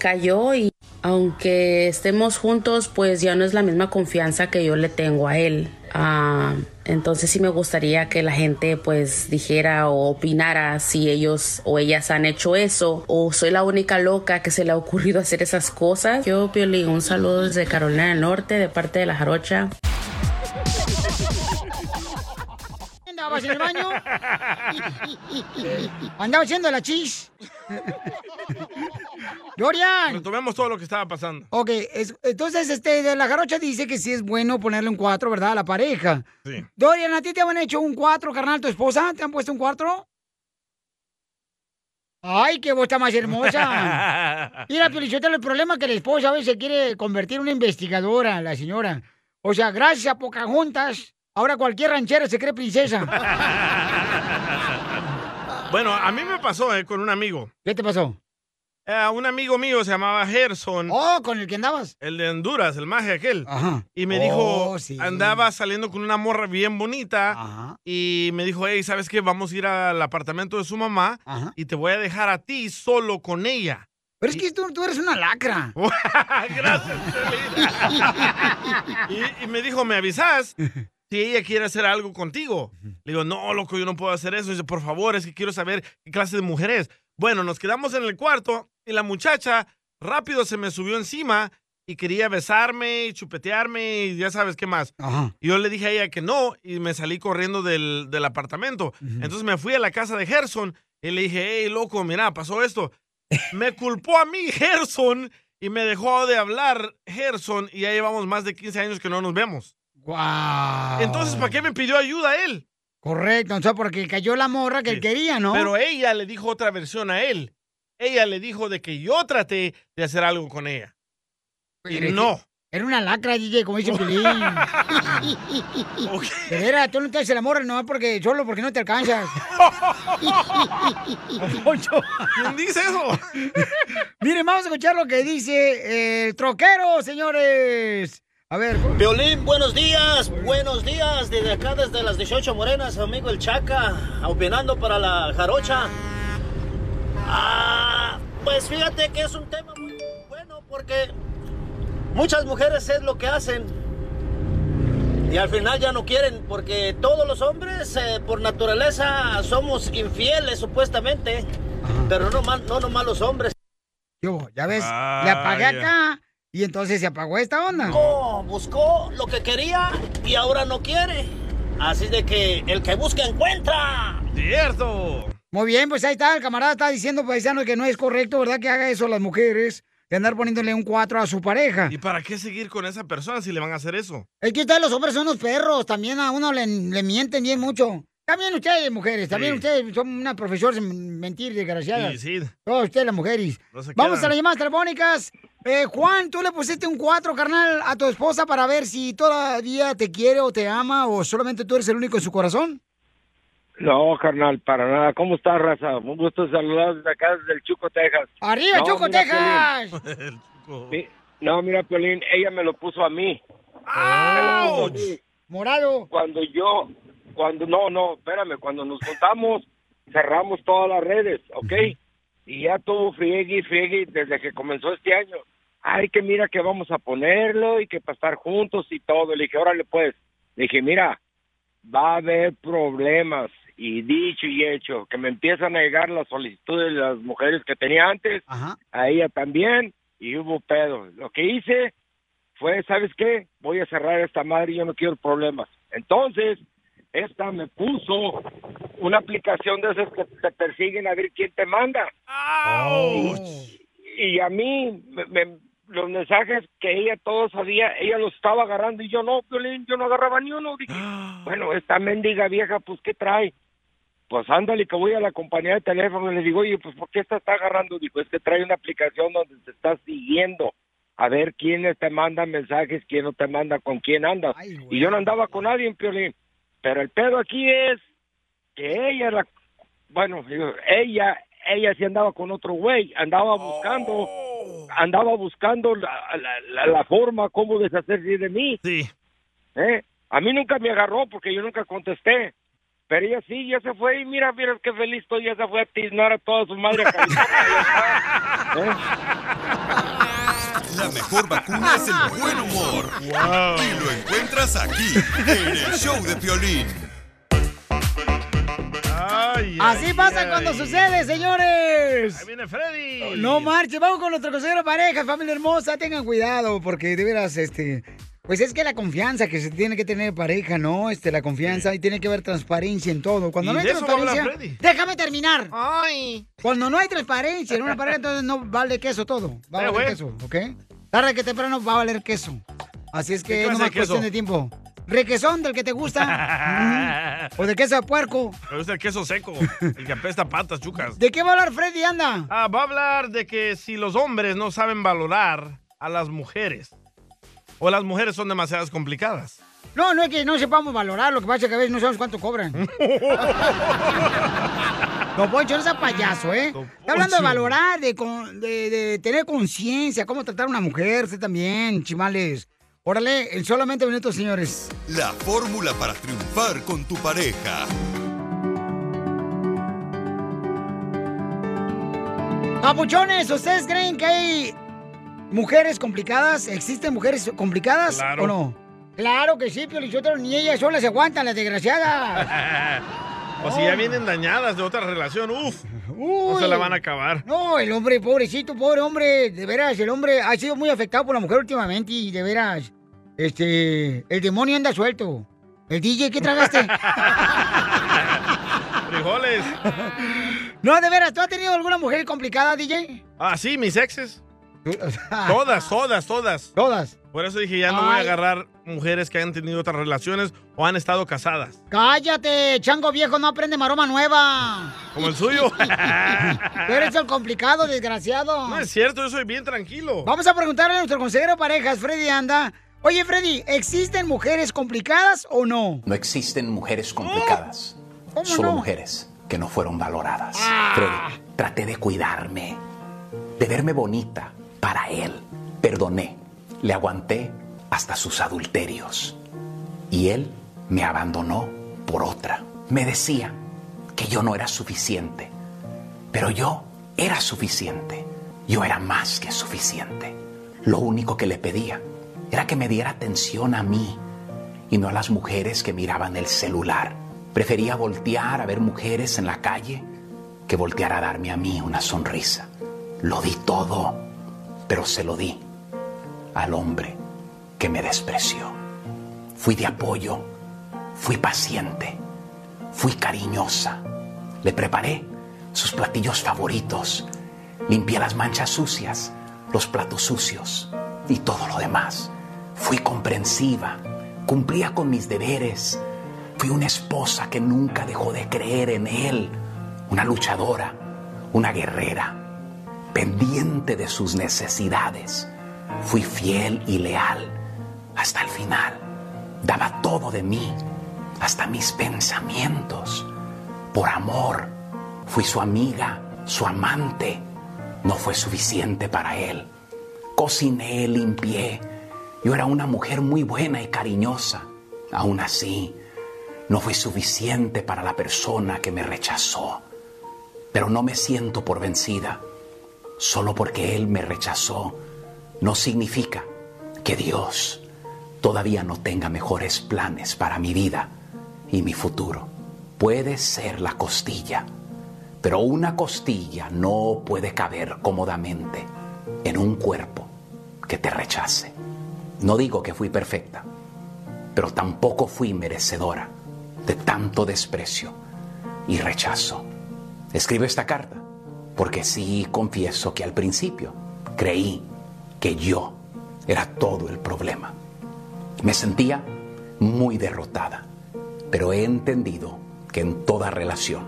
cayó y aunque estemos juntos pues ya no es la misma confianza que yo le tengo a él. Ah, entonces sí me gustaría que la gente pues dijera o opinara si ellos o ellas han hecho eso o soy la única loca que se le ha ocurrido hacer esas cosas. Yo, Pioli, un saludo desde Carolina del Norte de parte de la Jarocha. ¿Andabas en el baño? Andaba haciendo la chis. Dorian. Retomemos todo lo que estaba pasando. Ok, es- entonces este de la jarocha dice que sí es bueno ponerle un 4, ¿verdad? A la pareja. Sí. Dorian, ¿a ti te han hecho un 4, carnal, tu esposa? ¿Te han puesto un 4? Ay, qué voz está más hermosa. Mira, Pelichotelo, el problema es que la esposa a veces quiere convertir en una investigadora, la señora. O sea, gracias a Pocahontas, ahora cualquier ranchera se cree princesa. Bueno, a mí me pasó eh, con un amigo. ¿Qué te pasó? Eh, un amigo mío se llamaba Gerson. Oh, ¿con el que andabas? El de Honduras, el maje aquel. Ajá. Y me Oh, dijo, sí. andaba saliendo con una morra bien bonita. Y me dijo, hey, ¿sabes qué? Vamos a ir al apartamento de su mamá y te voy a dejar a ti solo con ella. Pero es que tú, tú eres una lacra. Gracias, Y, y me dijo, ¿me avisas? Si ella quiere hacer algo contigo. Le digo, no, loco, yo no puedo hacer eso. dice, por favor, es que quiero saber qué clase de mujer es. Bueno, nos quedamos en el cuarto y la muchacha rápido se me subió encima y quería besarme y chupetearme y ya sabes qué más. Y yo le dije a ella que no y me salí corriendo del, del apartamento. Entonces me fui a la casa de Gerson y le dije, hey, loco, mira, pasó esto. Me culpó a mí Gerson y me dejó de hablar Gerson y ya llevamos más de 15 años que no nos vemos. Wow. Entonces, ¿para qué me pidió ayuda él? Correcto, o sea, porque cayó la morra que él quería, ¿no? Pero ella le dijo otra versión a él. Ella le dijo de que yo traté de hacer algo con ella. Y Pero no. Era una lacra, DJ, como dice Pelín. De veras, tú no te haces el amor no porque solo porque no te alcanzas. ¿Quién dice eso? Miren, vamos a escuchar lo que dice el troquero, señores. A ver. Violín, buenos días, buenos días, desde acá, desde las 18 Morenas, amigo el Chaca, opinando para la jarocha. Ah, pues fíjate que es un tema muy bueno porque muchas mujeres es lo que hacen y al final ya no quieren porque todos los hombres eh, por naturaleza somos infieles supuestamente, pero no, mal- no nomás los hombres. Yo, ya ves, le apagué acá y entonces se apagó esta onda. Buscó, buscó lo que quería y ahora no quiere. Así de que el que busca encuentra. Cierto. Muy bien, pues ahí está, el camarada está diciendo, paisano, que no es correcto, ¿verdad? Que haga eso las mujeres, de andar poniéndole un 4 a su pareja. ¿Y para qué seguir con esa persona si le van a hacer eso? Es que ustedes los hombres son unos perros, también a uno le, le mienten bien mucho. También ustedes, mujeres, también Sí. ustedes son una profesora en mentir, desgraciadas. Sí, sí. Todos ustedes, las mujeres. No Vamos quedan. a las llamadas telefónicas. Eh, Juan, tú le pusiste un 4, carnal, a tu esposa para ver si todavía te quiere o te ama o solamente tú eres el único en su corazón. No, carnal, para nada. ¿Cómo estás, raza? Un gusto saludar desde acá, desde el Chuco, Texas. ¡Arriba, No, mira, Texas! Mi- No, mira, Piolín, ella me lo puso a mí. ¡Auch! Morado. Cuando yo, cuando, no, no, espérame, cuando nos juntamos, cerramos todas las redes, ¿ok? Y ya todo friegue y friegue desde que comenzó este año. Ay, que mira que vamos a ponerlo y que para estar juntos y todo. Le dije, órale pues. Le dije, mira, va a haber problemas. Y dicho y hecho, que me empiezan a llegar las solicitudes de las mujeres que tenía antes, a ella también, y hubo pedo. Lo que hice fue, ¿sabes qué? Voy a cerrar esta madre y yo no quiero problemas. Entonces, esta me puso una aplicación de esas que te persiguen a ver quién te manda. Y a mí, me- me- los mensajes que ella todo sabía, ella los estaba agarrando y yo no, Piolín, yo no agarraba ni uno. Dije, bueno, esta mendiga vieja, pues, ¿qué trae? Pues ándale, que voy a la compañía de teléfono y le digo, oye, pues, ¿por qué esta está agarrando? Dijo, es que trae una aplicación donde te está siguiendo a ver quiénes te mandan mensajes, quién no te manda, con quién andas. y yo no andaba con nadie, Piolín. Pero el pedo aquí es que ella, la, bueno, ella ella sí andaba con otro güey, andaba buscando, andaba buscando la, la- la- la forma cómo deshacerse de mí. Sí. ¿Eh? A mí nunca me agarró porque yo nunca contesté. Pero ella sí, ya se fue y mira, mira qué feliz estoy, ya se fue a tiznar a toda su madre. a. ¿Eh? La mejor vacuna es el buen humor. Y lo encuentras aquí, en el show de Piolín. Así pasa cuando sucede, señores. Ahí viene Freddy. No marche, vamos con nuestro consejero de pareja, familia hermosa, tengan cuidado, porque de veras, este, pues es que la confianza que se tiene que tener en pareja, ¿no? Este, la confianza y tiene que haber transparencia en todo. Cuando Y no hay de eso va a hablar transparencia, Freddy. déjame terminar. Ay. Cuando no hay transparencia en una pareja, entonces no vale queso todo. Va a Eh, valer queso, ¿ok? Tarde que temprano va a valer queso. Así es ¿Qué que de queso? cuestión de tiempo. Requesón del que te gusta. Ujú. o de queso de puerco. Me gusta el queso seco, el que apesta patas, chucas. ¿De qué va a hablar Freddy, anda? Ah, va a hablar de que si los hombres no saben valorar a las mujeres, o las mujeres son demasiadas complicadas. No, no es que no sepamos valorar, lo que pasa es que a veces no sabemos cuánto cobran. Don Poncho, no sea payaso, ¿eh? Está hablando de valorar, de, con- de- de tener conciencia, cómo tratar a una mujer, usted también, chimales. Órale, en solamente minutos, señores. La fórmula para triunfar con tu pareja. Papuchones, ¿ustedes creen que hay mujeres complicadas? ¿Existen mujeres complicadas Claro. o no? Claro que sí, Piolichotero, ni ellas solas se aguantan, las desgraciadas. o si ya vienen dañadas de otra relación, uff, no se la van a acabar. No, el hombre, pobrecito, pobre hombre, de veras, el hombre ha sido muy afectado por la mujer últimamente y de veras, este, el demonio anda suelto. El DJ, ¿qué tragaste? Frijoles. no, de veras, ¿tú has tenido alguna mujer complicada, DJ? Ah, sí, mis exes. Todas, todas, todas. Todas. Por eso dije, ya no voy a Ay. agarrar mujeres que han tenido otras relaciones o han estado casadas. Cállate, chango viejo, no aprende maroma nueva. Como el suyo. Tú eres el complicado, desgraciado. No es cierto, yo soy bien tranquilo. Vamos a preguntarle a nuestro consejero de parejas, Freddy Anda. Oye, Freddy, ¿existen mujeres complicadas o no? No existen mujeres complicadas, ¿Cómo solo no? mujeres que no fueron valoradas. Ah. Freddy, traté de cuidarme, de verme bonita para él. Perdoné, le aguanté hasta sus adulterios. Y él me abandonó por otra. Me decía que yo no era suficiente, pero yo era suficiente. Yo era más que suficiente. Lo único que le pedía era que me diera atención a mí y no a las mujeres que miraban el celular. Prefería voltear a ver mujeres en la calle que voltear a darme a mí una sonrisa. Lo di todo, pero se lo di al hombre que me despreció. Fui de apoyo, fui paciente, fui cariñosa. Le preparé sus platillos favoritos, limpié las manchas sucias, los platos sucios y todo lo demás. Fui comprensiva, cumplía con mis deberes. Fui una esposa que nunca dejó de creer en él, una luchadora, una guerrera, pendiente de sus necesidades. Fui fiel y leal hasta el final. Daba todo de mí, hasta mis pensamientos. Por amor, fui su amiga, su amante. No fue suficiente para él. Cociné, limpié. Yo era una mujer muy buena y cariñosa. Aún así, no fue suficiente para la persona que me rechazó. Pero no me siento por vencida. Solo porque Él me rechazó, no significa que Dios todavía no tenga mejores planes para mi vida y mi futuro. Puede ser la costilla, pero una costilla no puede caber cómodamente en un cuerpo que te rechace. No digo que fui perfecta, pero tampoco fui merecedora de tanto desprecio y rechazo. Escribo esta carta porque sí confieso que al principio creí que yo era todo el problema. Me sentía muy derrotada, pero he entendido que en toda relación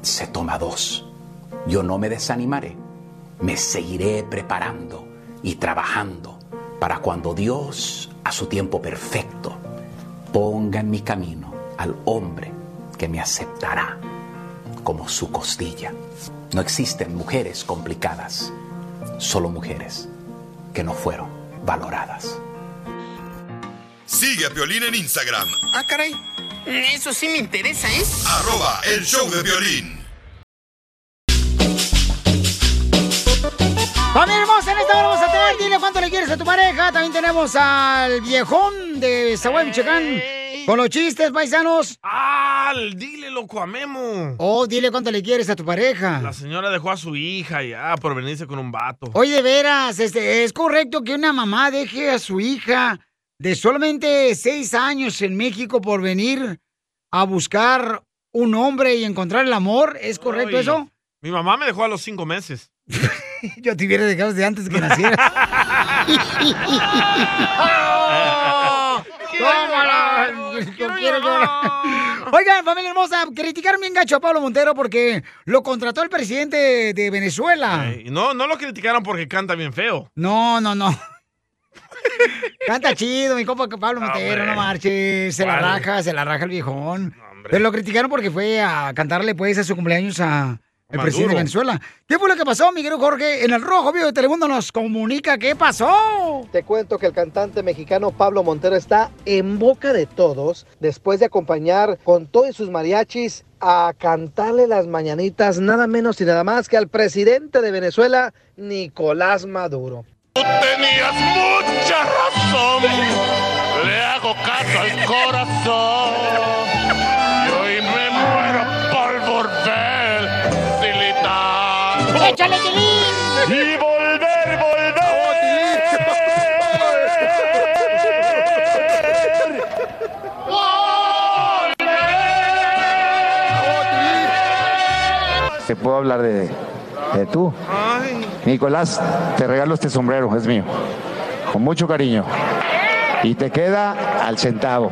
se toma dos. Yo no me desanimaré, me seguiré preparando y trabajando para cuando Dios, a su tiempo perfecto, ponga en mi camino al hombre que me aceptará como su costilla. No existen mujeres complicadas, solo mujeres que no fueron valoradas. Sigue a Piolín en Instagram, Ah, caray. Eso sí me interesa, ¿eh? arroba el show de violín. Familia hermosa, en esta hora vamos a tener, dile cuánto le quieres a tu pareja. También tenemos al viejón de Zaguay, Michoacán, con los chistes, paisanos. ¡Ah! Dile, loco, a Memo. Oh, dile cuánto le quieres a tu pareja. La señora dejó a su hija ya por venirse con un vato. Oye, de veras, este, ¿es correcto que una mamá deje a su hija de solamente seis años en México por venir a buscar un hombre y encontrar el amor? ¿Es correcto Ay, eso? Mi mamá me dejó a los cinco meses. Yo te hubiera dejado desde antes que nacieras. ¡Tómala! Yo quiero llorar. Oigan, familia hermosa, criticaron bien gacho a Pablo Montero porque lo contrató el presidente de Venezuela. No, no lo criticaron porque canta bien feo. No, no, no. Canta chido, mi compa Pablo Montero, no marches. Se la raja, se la raja el viejón. Pero lo criticaron porque fue a cantarle pues a su cumpleaños a el Maduro. presidente de Venezuela. ¿Qué fue lo que pasó, mi querido Jorge? En el Rojo Vivo de Telemundo nos comunica qué pasó. Te cuento que el cantante mexicano Pablo Montero está en boca de todos después de acompañar con todos sus mariachis a cantarle las mañanitas nada menos y nada más que al presidente de Venezuela, Nicolás Maduro. Tenías mucha razón, le hago caso al corazón. ¡Échale, Tilín! Y volver, volver. Te puedo hablar de, de tú. Nicolás, te regalo este sombrero, es mío. Con mucho cariño. Y te queda al centavo.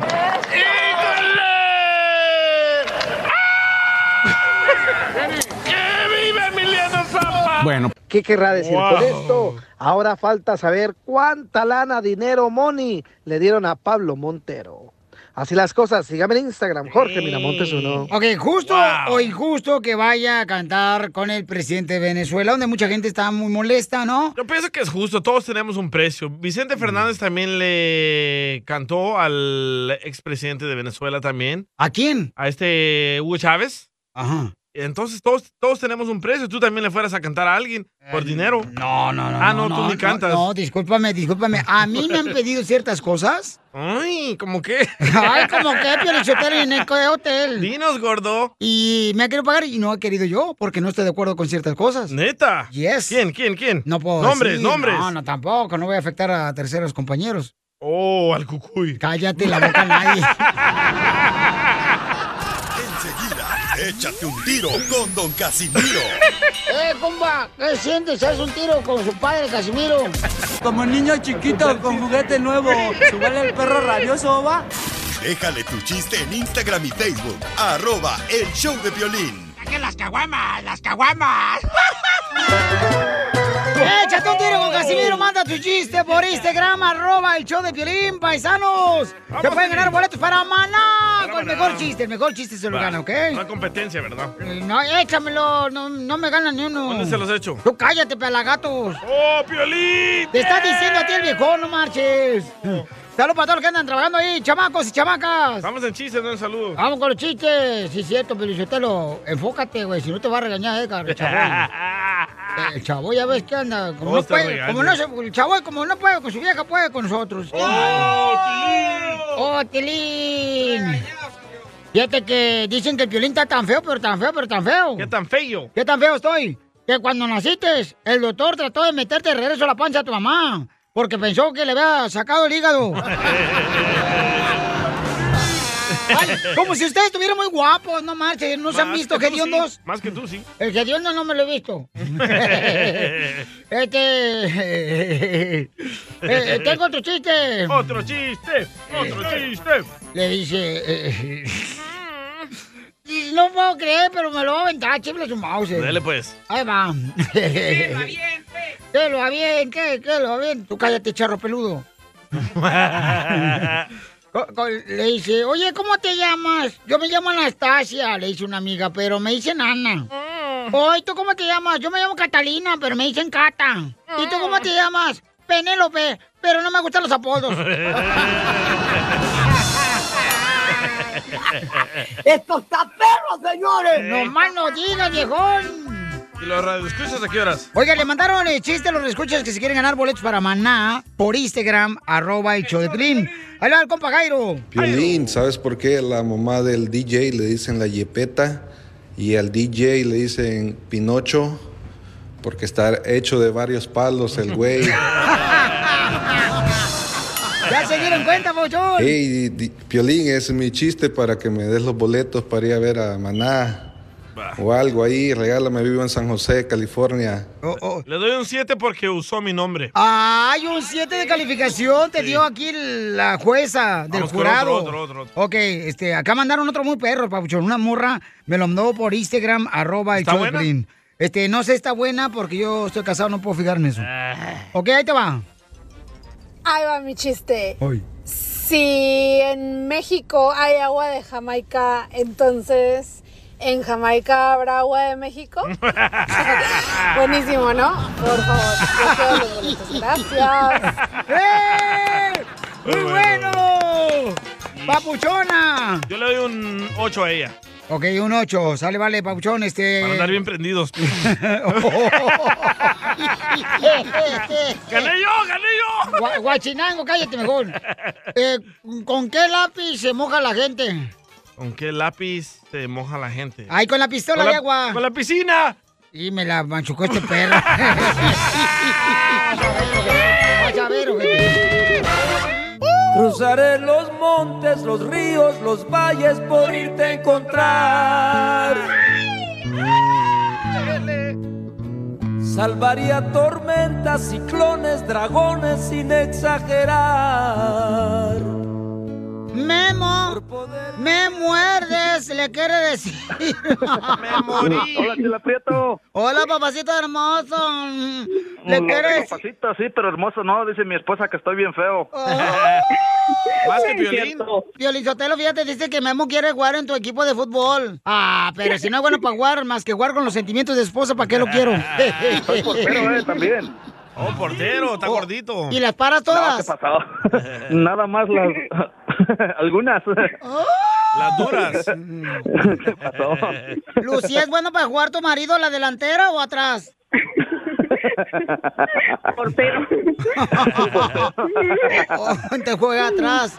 Bueno. ¿Qué querrá decir Wow. con esto? Ahora falta saber cuánta lana, dinero, money le dieron a Pablo Montero. Así las cosas, sígame en Instagram, Jorge Miramontes uno. Ok, justo o injusto que vaya a cantar con el presidente de Venezuela, donde mucha gente está muy molesta, ¿no? Yo pienso que es justo, todos tenemos un precio. Vicente Fernández también le cantó al expresidente de Venezuela también. ¿A quién? A este Hugo Chávez. Ajá. Entonces todos, todos tenemos un precio. Tú también le fueras a cantar a alguien por dinero. No, no, no. Ah, no, tú ni cantas. No, discúlpame, discúlpame. A mí me han pedido ciertas cosas. Ay, ¿cómo qué? Ay, como que Piolichotelo en el hotel. Dinos, gordo. Y me ha querido pagar y no he querido yo porque no estoy de acuerdo con ciertas cosas. ¿Neta? Yes. ¿Quién, quién, quién? No puedo Nombres, decir. nombres. No, no, tampoco. No voy a afectar a terceros compañeros. Oh, al cucuy. Cállate la boca nadie. Échate un tiro con Don Casimiro. ¡Eh, compa! ¿Qué sientes? ¿Haz un tiro con su padre, Casimiro? Como niño chiquito con juguete nuevo, subale el perro rabioso, va. Déjale tu chiste en Instagram y Facebook, arroba el show de violín. ¡Saquen las caguamas! ¡Las caguamas! Échate un tiro con Casimiro, manda tu chiste por Instagram, arroba el show de Piolín, paisanos. Te pueden ganar boletos para Maná con el mejor chiste, el mejor chiste se lo gana, ¿ok? Una competencia, ¿verdad? No, échamelo, no, no me gana ni uno. ¿Dónde se los echo? Tú cállate, pelagatos. ¡Oh, Piolín! Te está diciendo a ti el viejo, no marches. Saludos para todos los que andan trabajando ahí, chamacos y chamacas. Vamos en chistes, no en saludos. Vamos con los chistes. Sí, cierto, Felicitelo. Enfócate, güey, si no te va a regañar, Edgar, el chavo. El chavo ya ves que anda. Como no puede, como no se, el chavo como no puede con su vieja, puede con nosotros. ¡Oh, Tilín! Fíjate que dicen que el violín está tan feo, pero tan feo, pero tan feo. ¿Qué tan feo? ¿Qué tan feo estoy? Que cuando naciste, el doctor trató de meterte de regreso a la panza a tu mamá. Porque pensó que le había sacado el hígado. Ay, como si ustedes estuvieran muy guapos, no marches. ¿No se han visto que hediondos? sí. Más que tú, sí. El hediondo no me lo he visto. este... eh, tengo otro chiste. Otro chiste, otro chiste. Le dice... eh, no puedo creer, pero me lo va a aventar, chifle su mouse. Dale, pues. Ahí va. Que lo aviente. Que lo aviente, que lo aviente. Tú cállate, charro peludo. Le dice, oye, ¿cómo te llamas? Yo me llamo Anastasia, le dice una amiga, pero me dicen Ana. Oye, ¿tú cómo te llamas? Yo me llamo Catalina, pero me dicen Cata. ¿Y tú cómo te llamas? Penélope, pero no me gustan los apodos. ¡Esto está perro, señores! No más no digas, viejón. ¿Y los radioescuchas a qué horas? Oiga, le mandaron el chiste a los escuchas que se quieren ganar boletos para Maná por Instagram, arroba el show de Piolín. Ahí va el compa Jairo. Piolín, ¿sabes por qué la mamá del DJ le dicen la yepeta y al DJ le dicen Pinocho? Porque está hecho de varios palos el güey. Ya se dieron cuenta, Pochón. Hey, Piolín, ese es mi chiste para que me des los boletos para ir a ver a Maná. O algo ahí, regálame, vivo en San José, California. Le doy un 7 porque usó mi nombre. Hay un 7 de calificación, te dio aquí la jueza del Vamos jurado. otro, otro, otro. Ok, este, acá mandaron otro muy perro, Papuchón. Una morra me lo mandó por Instagram, arroba el. Piolín. Este, no sé, está buena porque yo estoy casado, no puedo fijarme eso. Ok, ahí te va. Ahí va mi chiste. Hoy. Si en México hay agua de Jamaica, entonces en Jamaica habrá agua de México. Buenísimo, ¿no? Por favor, los boletos. Gracias. ¡Eh! ¡Muy bueno! ¡Papuchona! Yo le doy un 8 a ella. Ok, un 8. Sale, vale, Papuchón, este... Para andar bien prendidos. ¡Gané yo, gané yo! Guachinango, cállate mejor. Eh, ¿Con qué lápiz se moja la gente? ¿Con qué lápiz se moja la gente? Ay, con la pistola Con de agua. con la piscina. Y me la machucó este perro. Cruzaré los montes, los ríos, los valles por irte a encontrar. Salvaría tormentas, ciclones, dragones sin exagerar. Memo, me muerdes, le quiere decir. me morí. Hola, Chela Prieto. Hola, papacito hermoso. Le quiere decir. Papacito, sí, pero hermoso no, dice mi esposa que estoy bien feo. Más que Piolín. Piolín Sotelo, fíjate, dice que Memo quiere jugar en tu equipo de fútbol. Ah, pero si no es bueno para jugar, más que jugar con los sentimientos de esposa, ¿para qué lo quiero? Soy portero, eh, también. Oh, portero, está gordito. ¿Y las paras todas? No, ¿qué pasó? Nada más las... Algunas. Las duras. ¿Qué pasó? ¿Lucía es bueno para jugar tu marido a la delantera o atrás? Portero. Oh, te juega atrás.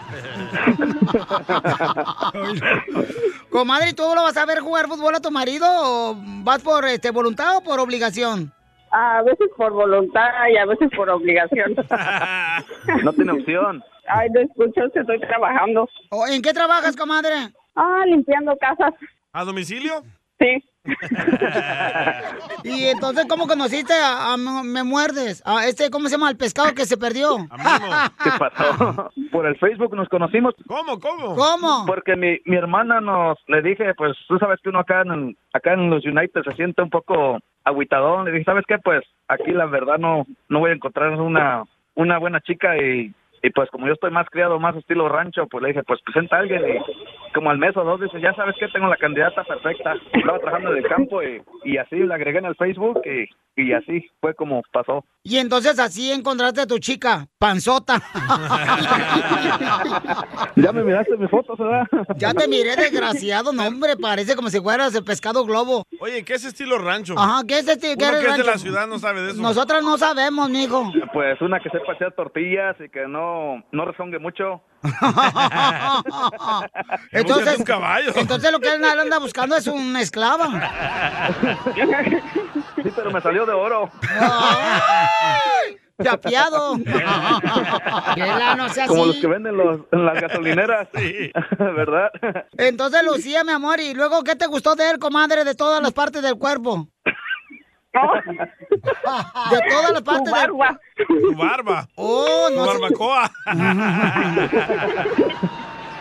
Comadre, ¿tú lo vas a ver jugar fútbol a tu marido o vas por este voluntad o por obligación? A veces por voluntad y a veces por obligación. No tiene opción. Ay, no escucho, estoy trabajando. ¿O ¿En qué trabajas, comadre? Ah, limpiando casas. ¿A domicilio? Sí. Y entonces, ¿cómo conociste a, a Me Me Muerdes? A este, ¿cómo se llama? El pescado que se perdió. ¿Qué pasó? Por el Facebook nos conocimos. ¿Cómo, cómo? ¿Cómo? Porque mi, mi hermana nos, le dije, pues tú sabes que uno acá en, acá en los United se siente un poco aguitadón. Le dije, ¿sabes qué? Pues aquí la verdad no, no voy a encontrar una, una buena chica y, y pues como yo estoy más criado, más estilo rancho, pues le dije, pues presenta a alguien y como al mes o dos dice, ya sabes que tengo la candidata perfecta. Estaba trabajando en el campo y, y así la agregué en el Facebook y, y así fue como pasó. Y entonces así encontraste a tu chica, panzota. Ya me miraste mis fotos, ¿verdad? Ya te miré, desgraciado. No, hombre, parece como si fueras el pescado globo. Oye, ¿qué es estilo rancho? Ajá, ¿qué es este? ¿Qué Uno que es de la ciudad no sabe de eso. Nosotras no sabemos, mijo. Pues una que sepa hacer tortillas y que no, no rezongue mucho. Entonces, un caballo. entonces lo que él anda buscando es una esclava. Sí, pero me salió de oro. ¡Chapeado! Chela, no sea Como así. los que venden los, en las gasolineras. ¿Verdad? Entonces, Lucía, mi amor, ¿y luego qué te gustó de él, comadre, de todas las partes del cuerpo? De todas las partes del barba. Tu barba. Oh, Tu no sé. barbacoa.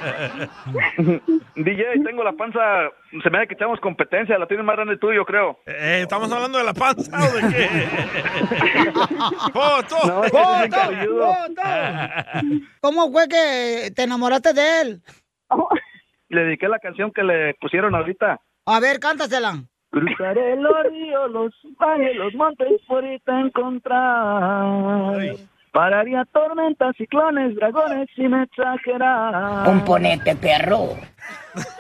DJ, tengo la panza, se me da que echamos competencia, la tienes más grande tú, yo creo. Eh, ¿Estamos hablando de la panza. ¿Cómo fue que te enamoraste de él? Le dediqué la canción que le pusieron ahorita. A ver, cántasela. Cruzaré los ríos, los valles, los montes por irte a encontrar. Pararía tormentas, ciclones, dragones sin exagerar. Componente, perro.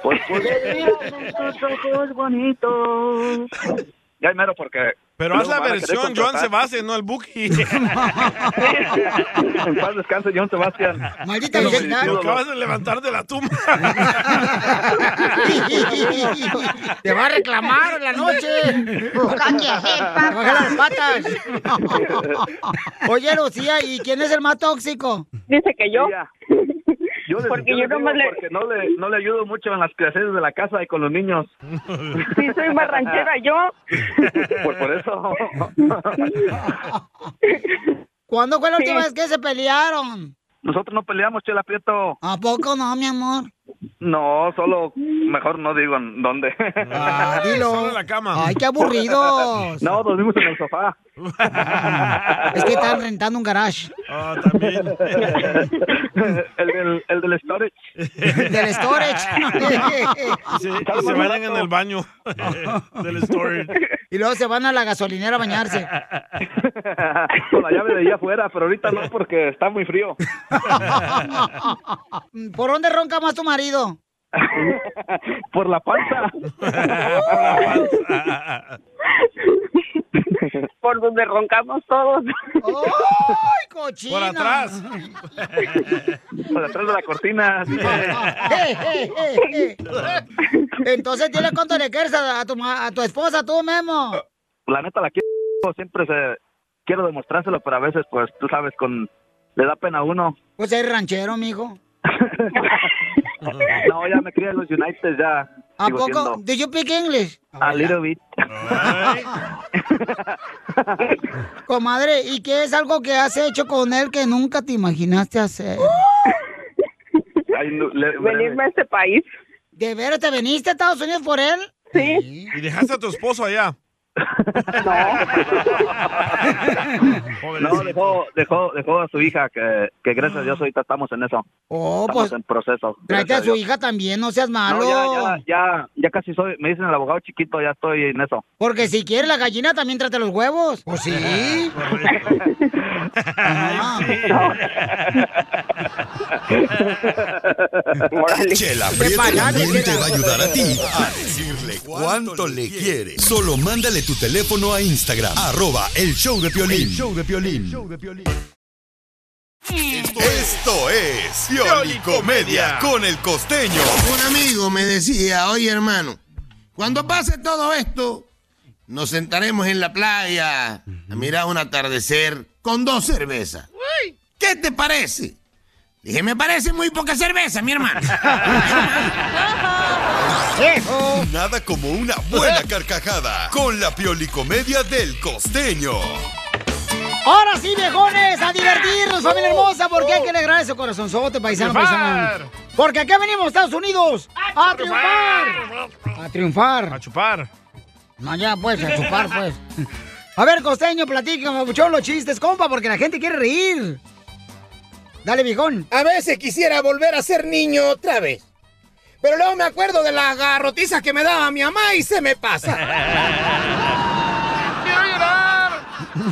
Por poder en tus ojos bonitos. Ya mero porque... Pero haz la versión Joan. Sebastián, no el Buki. en paz descanse, John Sebastián. Maldita Te lo acabas de levantar de la tumba. Te va a reclamar en la noche. Te va a jalar las patas. Oye, Lucía, ¿y quién es el más tóxico? Dice que yo. Yo les- Porque yo yo les digo nomás le- porque no le, no le ayudo mucho en las clases de la casa y con los niños. Sí, soy barranquera yo. Por, por eso. ¿Cuándo fue la Sí. última vez que se pelearon? Nosotros no peleamos, Chela Prieto. ¿A poco no, mi amor? No, solo mejor no digo en dónde. Ah, dilo. Solo en la cama. Ay, qué aburridos. No, dormimos en el sofá. Es que están rentando un garage. Ah, también. el, del, el del storage. Del storage. Sí, se bañan en el baño del storage. Y luego se van a la gasolinera a bañarse. Con la llave de allá afuera, pero ahorita no porque está muy frío. ¿Por dónde ronca más tu marido? Por la panza. Por donde roncamos todos. ¡Ay, cochina! Por atrás. Por atrás de la cortina. Eh, eh, eh, eh. Entonces, dile cuánto le quieres a, a tu, ma- a tu esposa, tú, Memo. La neta la quiero. Siempre se quiero demostrárselo, pero a veces, pues, tú sabes, con le da pena a uno. Pues eres ranchero, mijo. No, ya me crié en los United, ya. ¿A sigo poco? siendo ¿Do you speak English? A little bit. Comadre, ¿y qué es algo que has hecho con él que nunca te imaginaste hacer? Ay, no, le- Venirme a este país. ¿De veras te viniste a Estados Unidos por él? Sí. Y dejaste a tu esposo allá. No, dejó, dejó, dejó a su hija, que, que gracias a Dios ahorita estamos en eso. Oh, estamos pues, en proceso. Tráete a su hija también, no seas malo. No, ya, ya, ya, ya casi soy, me dicen el abogado chiquito, ya estoy en eso. Porque si quieres la gallina, también trate los huevos. ¿O sí? Chela Prieto también te va a ayudar a ti a decirle cuánto le quiere. Solo mándale tu teléfono a Instagram, arroba el show de Piolín. El show de Piolín. Esto es Piolicomedia con el costeño. Un amigo me decía, oye hermano, cuando pase todo esto, nos sentaremos en la playa a mirar un atardecer con dos cervezas. ¿Qué te parece? Dije, me parece muy poca cerveza, mi hermano. Nada como una buena carcajada con la Piolicomedia del costeño. Ahora sí, viejones, a divertirnos, familia hermosa, porque hay que alegrar ese corazonzote, paisano, paisano. Porque acá venimos, Estados Unidos, a triunfar. A triunfar. A chupar. No, ya, pues, a chupar, pues. A ver, costeño, platícame, muchón, los chistes, compa, porque la gente quiere reír. Dale, viejón. A veces quisiera volver a ser niño otra vez. Pero luego me acuerdo de las garrotizas que me daba mi mamá y se me pasa.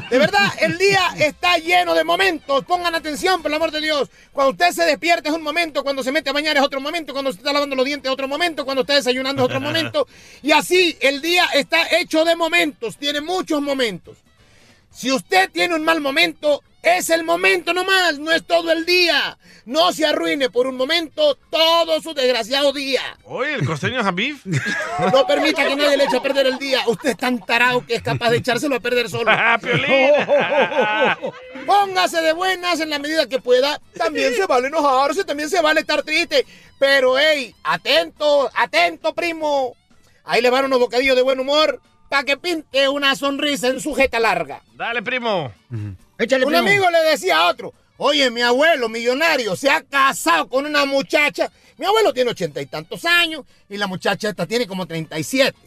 De verdad, el día está lleno de momentos. Pongan atención, por el amor de Dios. Cuando usted se despierta es un momento, cuando se mete a bañar es otro momento, cuando se está lavando los dientes es otro momento, cuando está desayunando es otro momento. Y así, el día está hecho de momentos, tiene muchos momentos. Si usted tiene un mal momento, es el momento nomás, no es todo el día. No se arruine por un momento todo su desgraciado día. Oye, el costeño Habib. No permita que nadie le eche a perder el día. Usted es tan tarado que es capaz de echárselo a perder solo. Ah, Piolín. Póngase de buenas en la medida que pueda. También se vale enojarse, también se vale estar triste. Pero, hey, atento, atento, primo. Ahí le van unos bocadillos de buen humor para que pinte una sonrisa en su jeta larga. Dale, primo. Échale, Un primo. amigo le decía a otro, oye, mi abuelo millonario se ha casado con una muchacha Mi abuelo tiene ochenta y tantos años y la muchacha esta tiene como 37.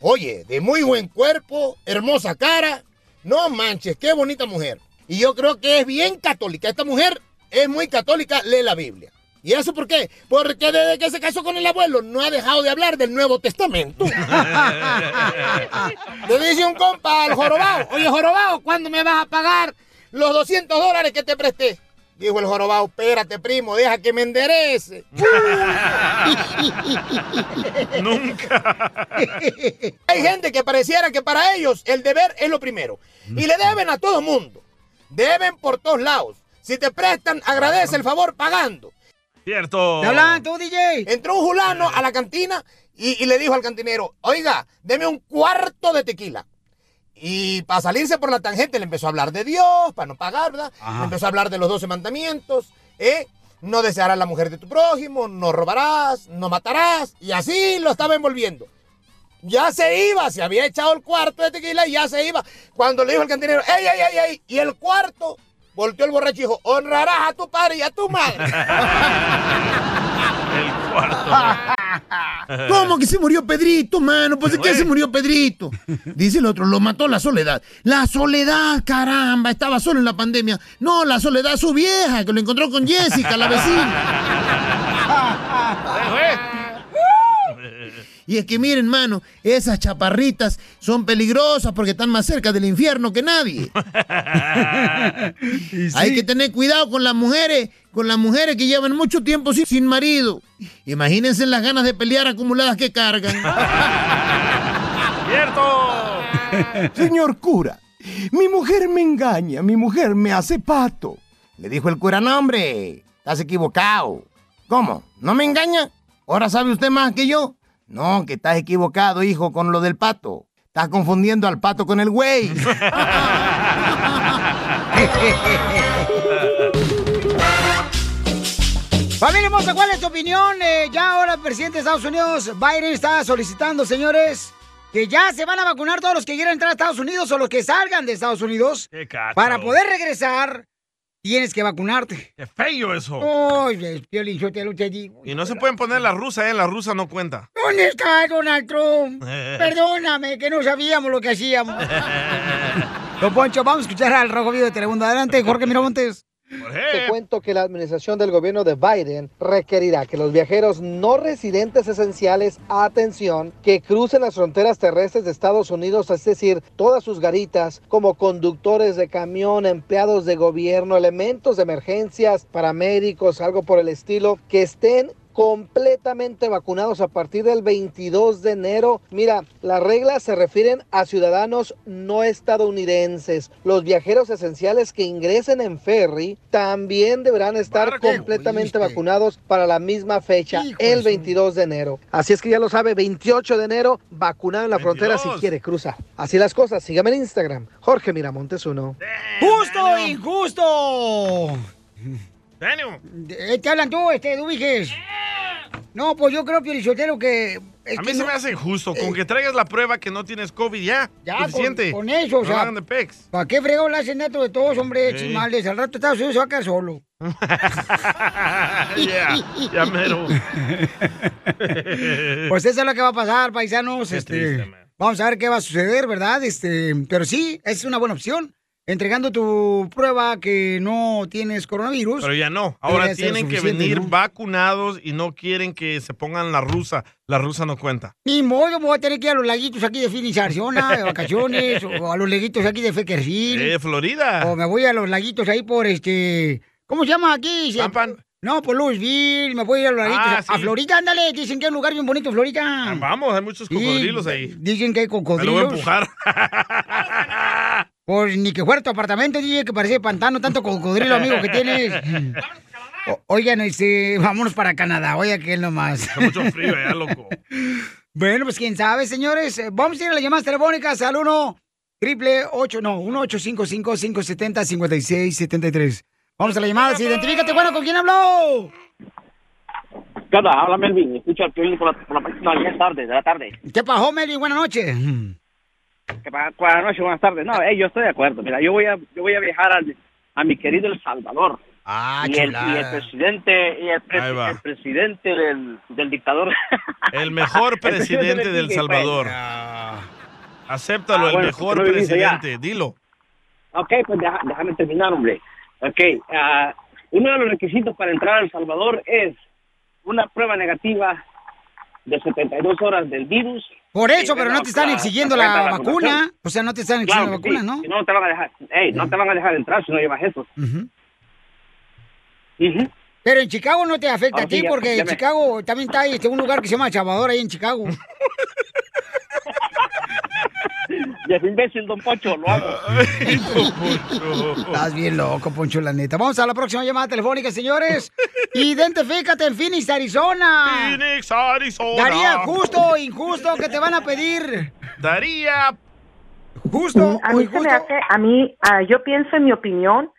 Oye, de muy buen cuerpo, hermosa cara. No manches, qué bonita mujer. Y yo creo que es bien católica. Esta mujer es muy católica, lee la Biblia. ¿Y eso por qué? Porque desde que se casó con el abuelo no ha dejado de hablar del Nuevo Testamento. Le dice un compa al jorobado, oye jorobado, ¿cuándo me vas a pagar los 200 dólares que te presté? Dijo el jorobado, espérate primo, deja que me enderece. Nunca. Hay gente que pareciera que para ellos el deber es lo primero. Y le deben a todo mundo. Deben por todos lados. Si te prestan, agradece el favor pagando. Cierto. ¿Te hablan tú, DJ? Entró un fulano a la cantina y, y le dijo al cantinero, oiga, deme un cuarto de tequila. Y para salirse por la tangente le empezó a hablar de Dios, para no pagar, ¿verdad? Le empezó a hablar de los doce mandamientos, ¿eh? No desearás la mujer de tu prójimo, no robarás, no matarás. Y así lo estaba envolviendo. Ya se iba, se había echado el cuarto de tequila y ya se iba. Cuando le dijo al cantinero, ¡ey, ey, ey, ey! Y el cuarto, volteó el borracho y dijo, honrarás a tu padre y a tu madre. Cuarto. ¿Cómo que se murió Pedrito, mano? Pues de qué se murió Pedrito. Dice el otro, lo mató la soledad. La soledad, caramba, estaba solo en la pandemia. No, la soledad su vieja, que lo encontró con Jessica, la vecina. Y es que miren, mano, esas chaparritas son peligrosas porque están más cerca del infierno que nadie. Hay que tener cuidado con las mujeres, con las mujeres que llevan mucho tiempo sin, sin marido. Imagínense las ganas de pelear acumuladas que cargan. ¡Cierto! Señor cura, mi mujer me engaña, mi mujer me hace pato. Le dijo el cura, no hombre, estás equivocado. ¿Cómo? ¿No me engaña? ¿Ahora sabe usted más que yo? No, que estás equivocado, hijo, con lo del pato. Estás confundiendo al pato con el güey. Familia hermosa, ¿cuál es tu opinión? Eh, ya ahora el presidente de Estados Unidos, Biden, está solicitando, señores, que ya se van a vacunar todos los que quieran entrar a Estados Unidos o los que salgan de Estados Unidos. Para poder regresar, tienes que vacunarte. Qué feo eso. Oye, Piolín, yo te lo te digo. Y no se pueden poner la rusa, ¿eh? La rusa no cuenta. ¿Dónde está Donald Trump? Perdóname, que no sabíamos lo que hacíamos. Don Poncho, vamos a escuchar al Rojo Vivo de Telemundo. Adelante, Jorge Miramontes. Te cuento que la administración del gobierno de Biden requerirá que los viajeros no residentes esenciales, atención, que crucen las fronteras terrestres de Estados Unidos, es decir, todas sus garitas, como conductores de camión, empleados de gobierno, elementos de emergencias, paramédicos, algo por el estilo, que estén completamente vacunados a partir del 22 de enero. Mira, las reglas se refieren a ciudadanos no estadounidenses. Los viajeros esenciales que ingresen en ferry también deberán estar completamente vacunados para la misma fecha, el 22 de enero. Así es que ya lo sabe, 28 de enero, vacunado en la frontera si quiere cruzar. Así las cosas, sígame en Instagram, Jorge Miramontes uno. ¡Justo, injusto! Daniel. Eh, Te hablan tú, este, Dubiges. No, pues yo creo, Piolichotero, que... es a que mí se no- me hace injusto. Con que traigas la prueba que no tienes COVID ya. Ya, con, suficiente. con eso, o No sea... de pex. ¿Para qué fregado le hacen neto de todos, hombre, Sí. chimales? Al rato Estados Unidos se va a quedar solo. ya, ya mero. Pues eso es lo que va a pasar, paisanos. Qué este, triste, vamos a ver qué va a suceder, ¿verdad? Este, pero sí, es una buena opción. Entregando tu prueba que no tienes coronavirus. Pero ya no. Ahora tienen que venir ¿no? vacunados y no quieren que se pongan la rusa. La rusa no cuenta. Ni modo, voy a tener que ir a los laguitos aquí de Phoenix, Arizona, de vacaciones, o a los laguitos aquí de Feckerville. Eh, Florida. O me voy a los laguitos ahí por este. ¿Cómo se llama aquí? Se- No, por Louisville, me voy a ir a los laguitos. Ah, A sí. Florida, ándale, dicen que es un lugar bien bonito, Florida. Vamos, hay muchos Sí, cocodrilos ahí. Dicen que hay Me lo cocodrilos. voy a empujar. Pues ni que fuera tu apartamento, dije que parecía pantano, tanto cocodrilo, amigo, que tienes. O- oigan, este, vámonos para Canadá, oiga que nomás. Hace mucho frío allá, loco. Bueno, pues quién sabe, señores. Eh, Vamos a ir a las llamadas telefónicas al 1 triple 8, no, 1 855 570 5673 Vamos a las llamadas. Identifícate, bueno, ¿con quién habló? ¿Qué onda? Habla Melvin, escucha el por la, por la no, ya es tarde, de la tarde. ¿Qué pasó, Meli? Buenas noches. ¿Qué pasa? Buenas noches, buenas tardes. No, eh, yo estoy de acuerdo. Mira, yo voy a, yo voy a viajar al- a mi querido El Salvador. Ah, y, el, y el presidente, y el, pre- el presidente del, del dictador. El mejor El presidente presidente de del México, Salvador. Acéptalo, Ah, el bueno, mejor no me dice ya. presidente. Dilo. Ok, pues deja- déjame terminar, hombre. Ok, ah, uno de los requisitos para entrar a El Salvador es una prueba negativa de 72 horas del virus. Por eso, pero no te están exigiendo la vacuna. O sea, no te están Claro exigiendo la vacuna, sí, ¿no? no, te van a dejar, ey, no te van a dejar entrar si no llevas eso. Pero en Chicago no te afecta Ahora a ti sí, porque ya en me- Chicago también está este, un lugar que se llama El Salvador ahí en Chicago. Y es imbécil, don Pocho, lo hago. Estás bien loco, Poncho, la neta. Vamos a la próxima llamada telefónica, señores. Identifícate en Phoenix, Arizona. Phoenix, Arizona. Daría justo o injusto que te van a pedir. Daría justo a mí se me hace, a mí, ah, yo pienso en mi opinión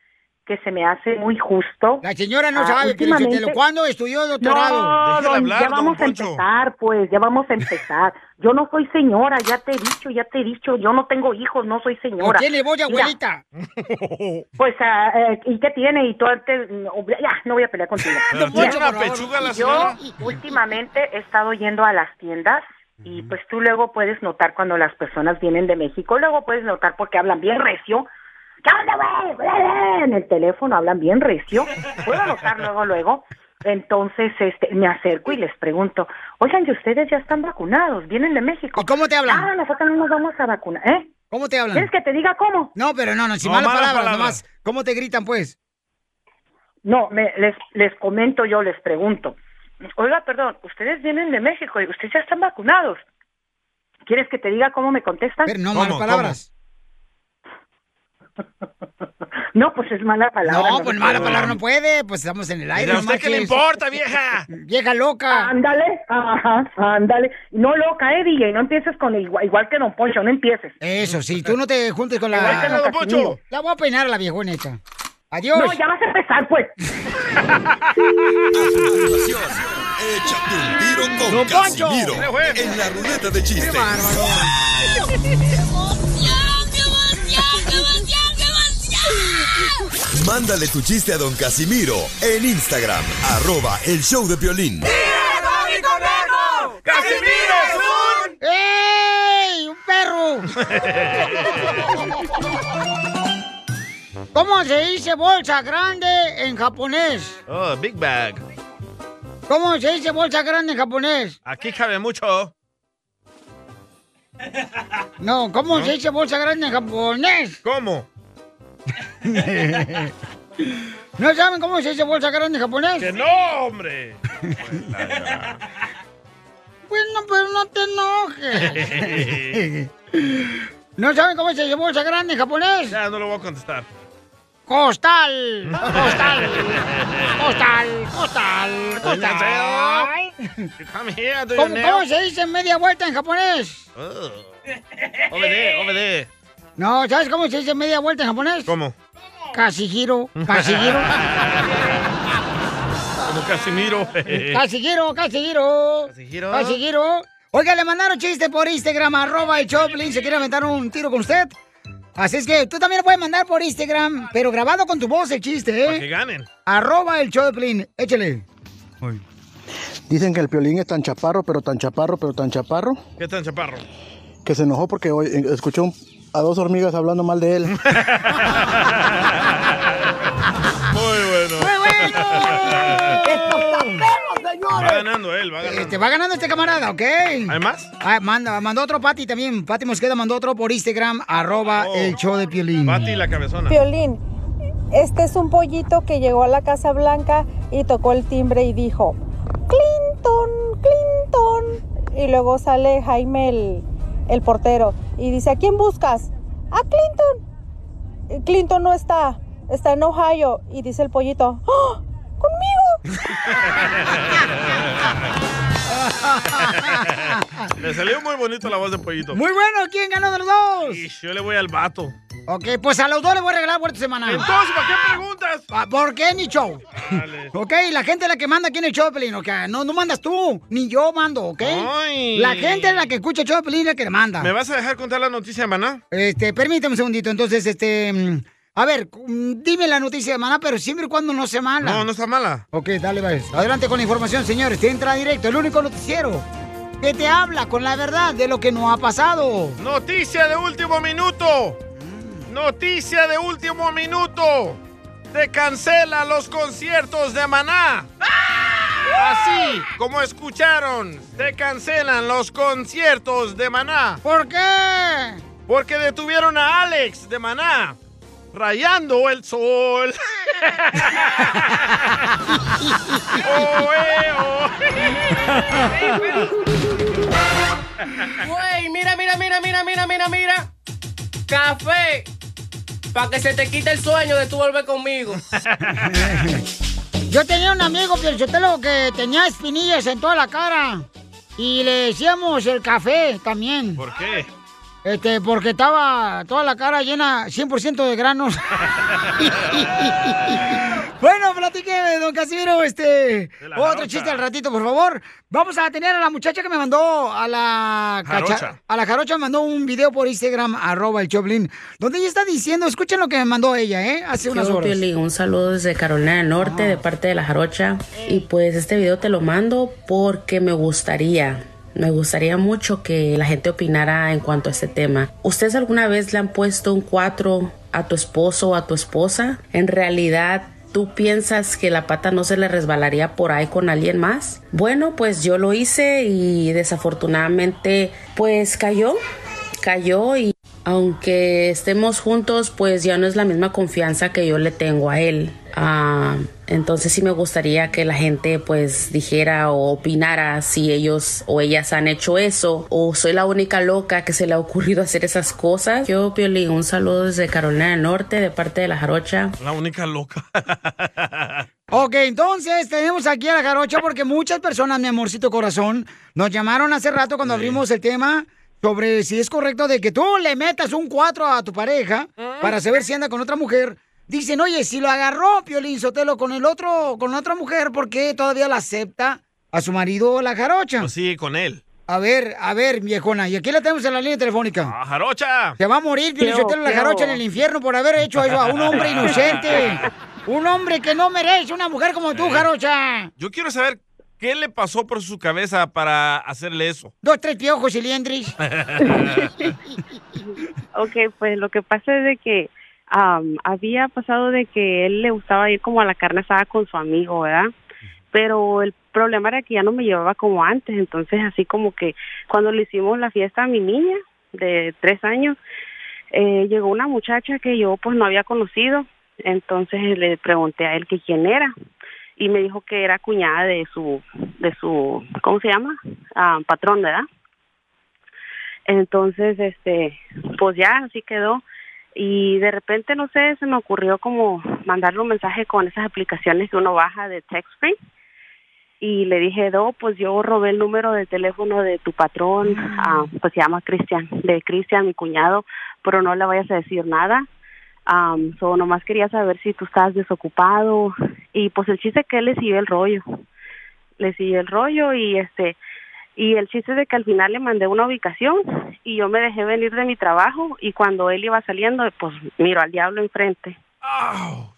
que se me hace muy justo. La señora no Ah, sabe, últimamente- ¿cuándo estudió doctorado? No, don, ya vamos a empezar, pues, ya vamos a empezar. Yo no soy señora, ya te he dicho, ya te he dicho, yo no tengo hijos, no soy señora. ¿O tiene voz de Mira, abuelita? Pues, ah, eh, ¿y qué tiene? Y tú antes, no, ya, no voy a pelear contigo. Pero Mira, una pechuga la yo últimamente he estado yendo a las tiendas y pues tú luego puedes notar cuando las personas vienen de México, luego puedes notar porque hablan bien recio. ¿Qué onda, güey? En el teléfono hablan bien recio. Puedo notar luego, luego. Entonces, este, me acerco y les pregunto, oigan, ¿y ustedes ya están vacunados? ¿Vienen de México? ¿Y cómo te hablan? Ah, nosotros no nos vamos a vacunar, ¿eh? ¿Cómo te hablan? ¿Quieres que te diga cómo? No, pero no, no, sin No, malas malas palabras, palabras. nomás. ¿Cómo te gritan, pues? No, me, les, les comento yo, les pregunto. Oiga, perdón, ustedes vienen de México y ustedes ya están vacunados. ¿Quieres que te diga cómo me contestan? Pero no malas palabras. No, pues es mala palabra. No, pues mala palabra no puede, pues estamos en el aire. ¿a no usted qué le importa, vieja? Vieja loca. Ándale, ajá, ándale. No loca, eh, DJ, no empieces con el igual, igual que Don Poncho, no empieces. Eso, sí, tú no te juntes con Igual que la... Don Casimiro. La voy a peinar a la viejona esta. Adiós. No, ya vas a empezar, pues. Échate un tiro con Don Poncho. Casimiro en la ruleta de chistes. Mándale tu chiste a don Casimiro en Instagram, arroba el show de violín. ¡Casimiro es un... ¡Ey! ¡Un perro! ¿Cómo se dice bolsa grande en japonés? Oh, big bag. ¿Cómo se dice bolsa grande en japonés? Aquí cabe mucho. No, ¿cómo ¿No? se dice bolsa grande en japonés? ¿Cómo? ¿No saben cómo se dice bolsa grande en japonés? ¡Que no, hombre! Bueno, pero no te enojes. ¿No saben cómo se dice bolsa grande en japonés? Ya, no lo voy a contestar. Costal. Costal. Costal. Costal. Costal. Come here, do your ¿Cómo, nails. cómo se dice media vuelta en japonés? Oh. Obede, obede. No, ¿sabes cómo se dice media vuelta en japonés? ¿Cómo? Casi giro, casi giro. Como Casimiro. Casi giro, casi giro. giro. Casi giro. Oiga, le mandaron chiste por Instagram, arroba el Choplin. ¿Se quiere aventar un tiro con usted? Así es que tú también lo puedes mandar por Instagram, pero grabado con tu voz el chiste, Para que ¿eh? ganen. Arroba el Choplin. Échale. Dicen que el piolín es tan chaparro, pero tan chaparro, pero tan chaparro, ¿Qué tan chaparro? que se enojó porque hoy eh, escuchó a dos hormigas hablando mal de él. Va ganando él, va ganando. Te va ganando este camarada, ¿ok? ¿Hay más? Ah, manda, mandó otro Pati también. Pati Mosqueda mandó otro por Instagram, arroba el show de Piolín. Pati la cabezona. Piolín, este es un pollito que llegó a la Casa Blanca y tocó el timbre y dijo, Clinton, Clinton. Y luego sale Jaime el, el portero y dice, ¿a quién buscas? A Clinton. "Eh, Clinton no está, está en Ohio. Y dice el pollito, ¡Ah! ¡Conmigo! Le salió muy bonito la voz de pollito. Muy bueno, ¿quién ganó de los dos? Yo le voy al vato. Ok, pues a los dos les voy a regalar vuelta semanal. Entonces, ¿para qué preguntas? Ah, ¿Por qué ni show? Ok, la gente es la que manda aquí en el show de Pelín, ok. No, no mandas tú, ni yo mando, ¿ok? Ay. La gente es la que escucha el show de Pelín, es la que le manda. ¿Me vas a dejar contar la noticia Maná? Este, permíteme un segundito. Entonces, este, mm, A ver, mm, dime la noticia de Maná, pero siempre y cuando no sea mala. No, no está mala. Ok, dale, pues. Adelante con la información, señores. Te entra directo, el único noticiero que te habla con la verdad de lo que no ha pasado. Noticia de último minuto. Noticia de último minuto. Te cancelan los conciertos de Maná. Así como escucharon, te cancelan los conciertos de Maná. ¿Por qué? Porque detuvieron a Alex de Maná. Rayando el sol. Oh, eh, oh. Güey, mira, mira, mira, mira, mira, mira, mira. Café. Para que se te quite el sueño de tú volver conmigo. Yo tenía un amigo, Pielchotelo, que tenía espinillas en toda la cara. Y le decíamos el café también. ¿Por qué? Este, porque estaba toda la cara llena 100% de granos. bueno, platíqueme, don Casimiro, este, otro jarocha. chiste al ratito, por favor. Vamos a tener a la muchacha que me mandó a la cacha- Jarocha. a la jarocha, me mandó un video por Instagram, arroba el Choplin, donde ella está diciendo, escuchen lo que me mandó ella, ¿eh? Hace unas Yo, horas. Un saludo desde Carolina del Norte, de parte de la Jarocha. Y pues este video te lo mando porque me gustaría, me gustaría mucho que la gente opinara en cuanto a este tema. ¿Ustedes alguna vez le han puesto un 4 a tu esposo o a tu esposa? En realidad, ¿Tú piensas que la pata no se le resbalaría por ahí con alguien más? Bueno, pues yo lo hice y desafortunadamente pues cayó, cayó y aunque estemos juntos pues ya no es la misma confianza que yo le tengo a él. Ah, entonces sí me gustaría que la gente pues dijera o opinara si ellos o ellas han hecho eso o soy la única loca que se le ha ocurrido hacer esas cosas. Yo, Piolín, un saludo desde Carolina del Norte de parte de la Jarocha. La única loca. Ok, entonces tenemos aquí a la jarocha porque muchas personas, mi amorcito corazón, nos llamaron hace rato cuando abrimos el tema sobre si es correcto de que tú le metas un 4 a tu pareja para saber si anda con otra mujer. Dicen, oye, si lo agarró Piolín Sotelo con el otro, con otra mujer, ¿por qué todavía la acepta a su marido la jarocha? Pues sí, con él. A ver, a ver, viejona, y aquí la tenemos en la línea telefónica. ¡Ah, jarocha! Se va a morir Piolín Sotelo la jarocha en el infierno por haber hecho eso a un hombre inocente. Un hombre que no merece una mujer como tú, jarocha. Yo quiero saber qué le pasó por su cabeza para hacerle eso. Dos, tres piojos y liendris. Ok, pues lo que pasa es de que am, había pasado de que él le gustaba ir como a la carne asada con su amigo, ¿verdad? Pero el problema era que ya no me llevaba como antes, entonces así como que cuando le hicimos la fiesta a mi niña de tres años, eh, llegó una muchacha que yo pues no había conocido, entonces le pregunté a él que quién era y me dijo que era cuñada de su, de su, ¿cómo se llama? Ah, patrón, ¿verdad? Entonces, este, pues ya así quedó. Y de repente, no sé, se me ocurrió como mandarle un mensaje con esas aplicaciones que uno baja de text free. Y le dije, no, pues yo robé el número de teléfono de tu patrón, ah, pues se llama Cristian, de Cristian, mi cuñado, pero no le vayas a decir nada. Um, so nomás quería saber si tú estás desocupado. Y pues el chiste es que él le siguió el rollo. Le siguió el rollo y este, y el chiste es de que al final le mandé una ubicación y yo me dejé venir de mi trabajo y cuando él iba saliendo, pues miro al diablo enfrente.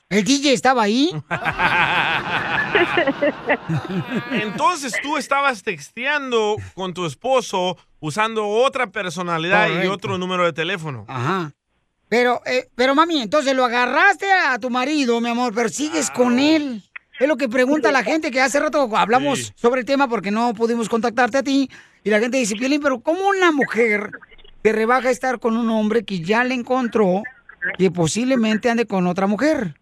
¿El DJ estaba ahí? Entonces tú estabas texteando con tu esposo usando otra personalidad y otro número de teléfono. Ajá. Pero, eh, pero mami, entonces lo agarraste a tu marido, mi amor, pero sigues con él. Es lo que pregunta la gente, que hace rato hablamos sobre el tema porque no pudimos contactarte a ti. Y la gente dice, Piolín, pero ¿cómo una mujer te rebaja estar con un hombre que ya le encontró que posiblemente ande con otra mujer?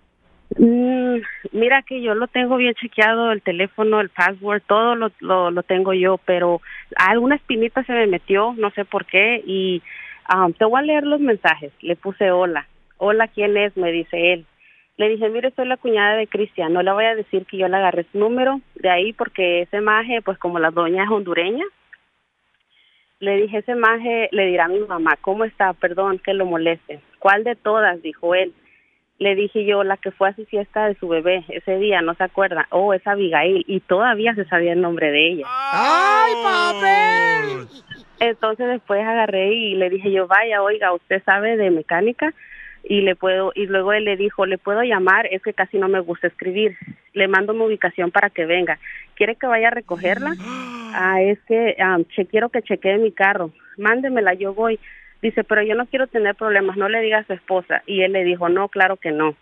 Mm, mira que yo lo tengo bien chequeado, el teléfono, el password, todo lo, lo, lo tengo yo, pero alguna espinita se me metió, no sé por qué, y um, te voy a leer los mensajes. Le puse hola. Hola, ¿quién es? Me dice él. Le dije, mire, soy la cuñada de Cristian, no le voy a decir que yo le agarré su número de ahí porque ese maje, pues como la doña es hondureña, le dije, ese maje le dirá a mi mamá, ¿cómo está? Perdón que lo moleste. ¿Cuál de todas? Dijo él. Le dije yo, la que fue a su fiesta de su bebé ese día, ¿no se acuerda? Oh, es Abigail. Y todavía se sabía el nombre de ella. ¡Ay, papel! Entonces después agarré y le dije yo, vaya, oiga, ¿usted sabe de mecánica? Y le puedo y luego él le dijo le puedo llamar es que casi no me gusta escribir le mando mi ubicación para que venga quiere que vaya a recogerla ah es que che, quiero que chequee mi carro mándemela yo voy dice pero yo no quiero tener problemas no le diga a su esposa y él le dijo no claro que no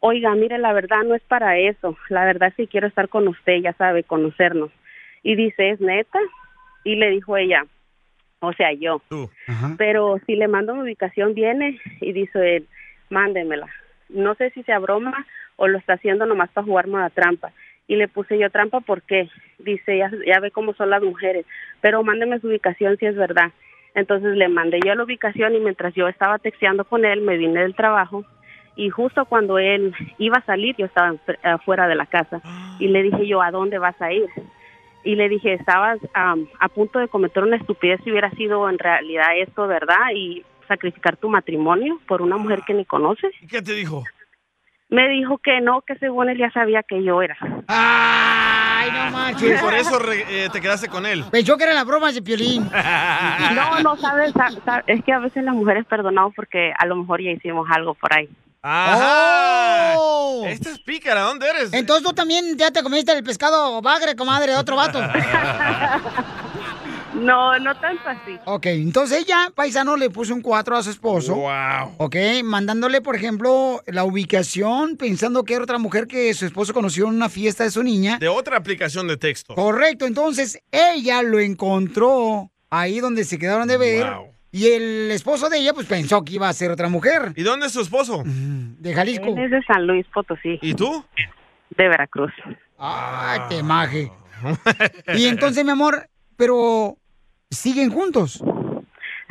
oiga mire la verdad no es para eso la verdad que quiero estar con usted ya sabe conocernos y dice es neta y le dijo ella o sea yo pero si le mando mi ubicación viene y dice él, mándemela. No sé si sea broma o lo está haciendo nomás para jugarme a la trampa. Y le puse yo trampa porque dice, ya, ya ve cómo son las mujeres, pero mándeme su ubicación si es verdad. Entonces le mandé yo la ubicación y mientras yo estaba texteando con él, me vine del trabajo y justo cuando él iba a salir, yo estaba afuera de la casa y le dije yo, ¿a dónde vas a ir? Y le dije, estabas am, a punto de cometer una estupidez si hubiera sido en realidad esto, ¿verdad? Y sacrificar tu matrimonio por una mujer que ni conoces. ¿Y qué te dijo? Me dijo que no, que según él ya sabía que yo era. Ay, no Y manches. por eso re- eh, te quedaste con él. Pensó que eran las bromas de Piolín. No, no, sabes, sa- sa- es que a veces las mujeres perdonamos porque a lo mejor ya hicimos algo por ahí. Ajá. Oh. Esta es pícara, ¿dónde eres? Entonces tú también ya te comiste el pescado bagre, comadre, de otro vato. No, no tanto así. Ok, entonces ella, paisano, le puso un 4 a su esposo. Wow. Ok, mandándole, por ejemplo, la ubicación, pensando que era otra mujer que su esposo conoció en una fiesta de su niña. De otra aplicación de texto. Correcto, entonces ella lo encontró ahí donde se quedaron de ver. Wow. Y el esposo de ella, pues pensó que iba a ser otra mujer. ¿Y dónde es su esposo? De Jalisco. Él es de San Luis Potosí. ¿Y tú? De Veracruz. Ay, te maje. Y entonces, mi amor, pero siguen juntos.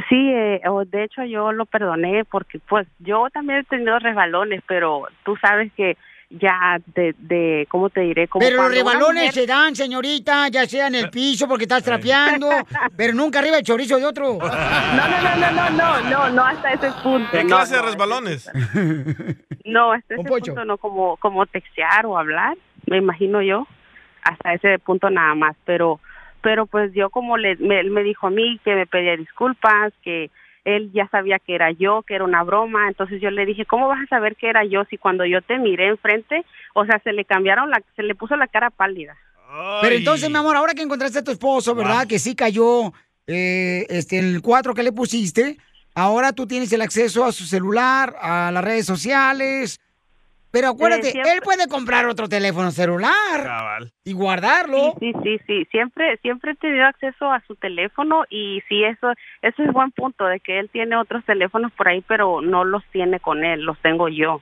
Sí, eh, o de hecho yo lo perdoné porque pues yo también he tenido resbalones, pero tú sabes que ya de, de ¿cómo te diré? Como Pero los rebalones mujer- se dan, señorita, ya sea en el piso porque estás trapeando, pero nunca arriba el chorizo de otro. No, no, no, no, no, no, no, no hasta ese punto. ¿Qué no, clase de resbalones? No, hasta ese Un pocho. punto no como como textear o hablar, me imagino yo, hasta ese punto nada más, pero pero pues yo como le me, él me dijo a mí que me pedía disculpas, que él ya sabía que era yo, que era una broma, entonces yo le dije, ¿cómo vas a saber que era yo si cuando yo te miré enfrente, o sea, se le cambiaron la se le puso la cara pálida? Pero entonces, mi amor, ahora que encontraste a tu esposo, ¿verdad? Que sí cayó eh, este, el 4 que le pusiste, ahora tú tienes el acceso a su celular, a las redes sociales. Pero acuérdate, Eh, siempre- él puede comprar otro teléfono celular y guardarlo. Sí, sí, sí, sí. Siempre, siempre he tenido acceso a su teléfono y sí, eso, eso es buen punto de que él tiene otros teléfonos por ahí, pero no los tiene con él, los tengo yo.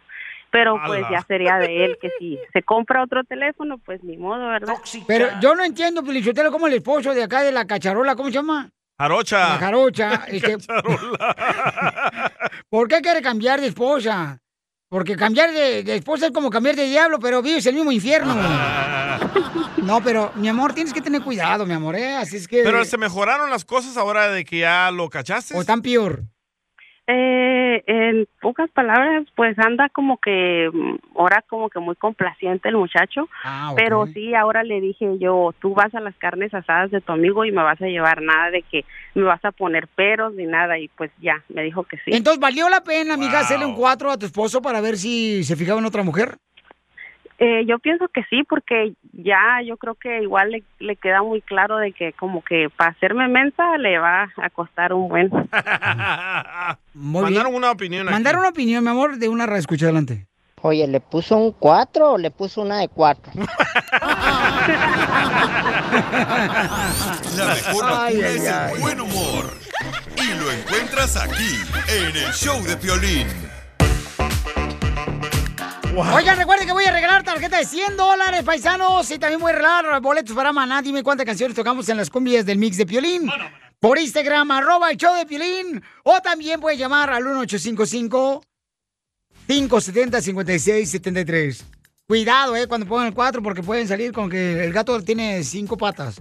Pero pues ya sería de él que si se compra otro teléfono, pues ni modo, ¿verdad? Pero yo no entiendo, Pelichotelo, como el esposo de acá de la cacharola, ¿cómo se llama? Jarocha. La jarocha. este, ¿Por qué quiere cambiar de esposa? Porque cambiar de, de esposa es como cambiar de diablo, pero vives el mismo infierno. No, pero mi amor, tienes que tener cuidado, mi amor, ¿eh? Así es que... Pero se mejoraron las cosas ahora de que ya lo cachaste. ¿O están peor? Eh, en pocas palabras, pues anda como que mm, ahora como que muy complaciente el muchacho, Ah, pero sí, ahora le dije yo, tú vas a las carnes asadas de tu amigo y me vas a llevar nada de que me vas a poner peros ni nada y pues ya, me dijo que sí. Entonces, ¿valió la pena, amiga, hacerle un cuatro a tu esposo para ver si se fijaba en otra mujer? Eh, yo pienso que sí, porque ya yo creo que igual le, le queda muy claro de que como que para hacerme mensa le va a costar un buen. Muy Mandaron bien. una opinión aquí. Mandaron una opinión, mi amor, de una escucha adelante. Oye, ¿le puso un 4 o le puso una de 4? La mejor Ay, es ay. el buen humor. Y lo encuentras aquí, en el show de Piolín. Oigan, recuerden que voy a regalar tarjeta de 100 dólares, paisanos. Y también voy a regalar boletos para Maná. Dime cuántas canciones tocamos en las cumbias del mix de Piolín. Por Instagram, arroba el show de Piolín. O también puedes llamar al 1855-570-5673. Cuidado, eh, cuando pongan el 4 porque pueden salir con que el gato tiene cinco patas.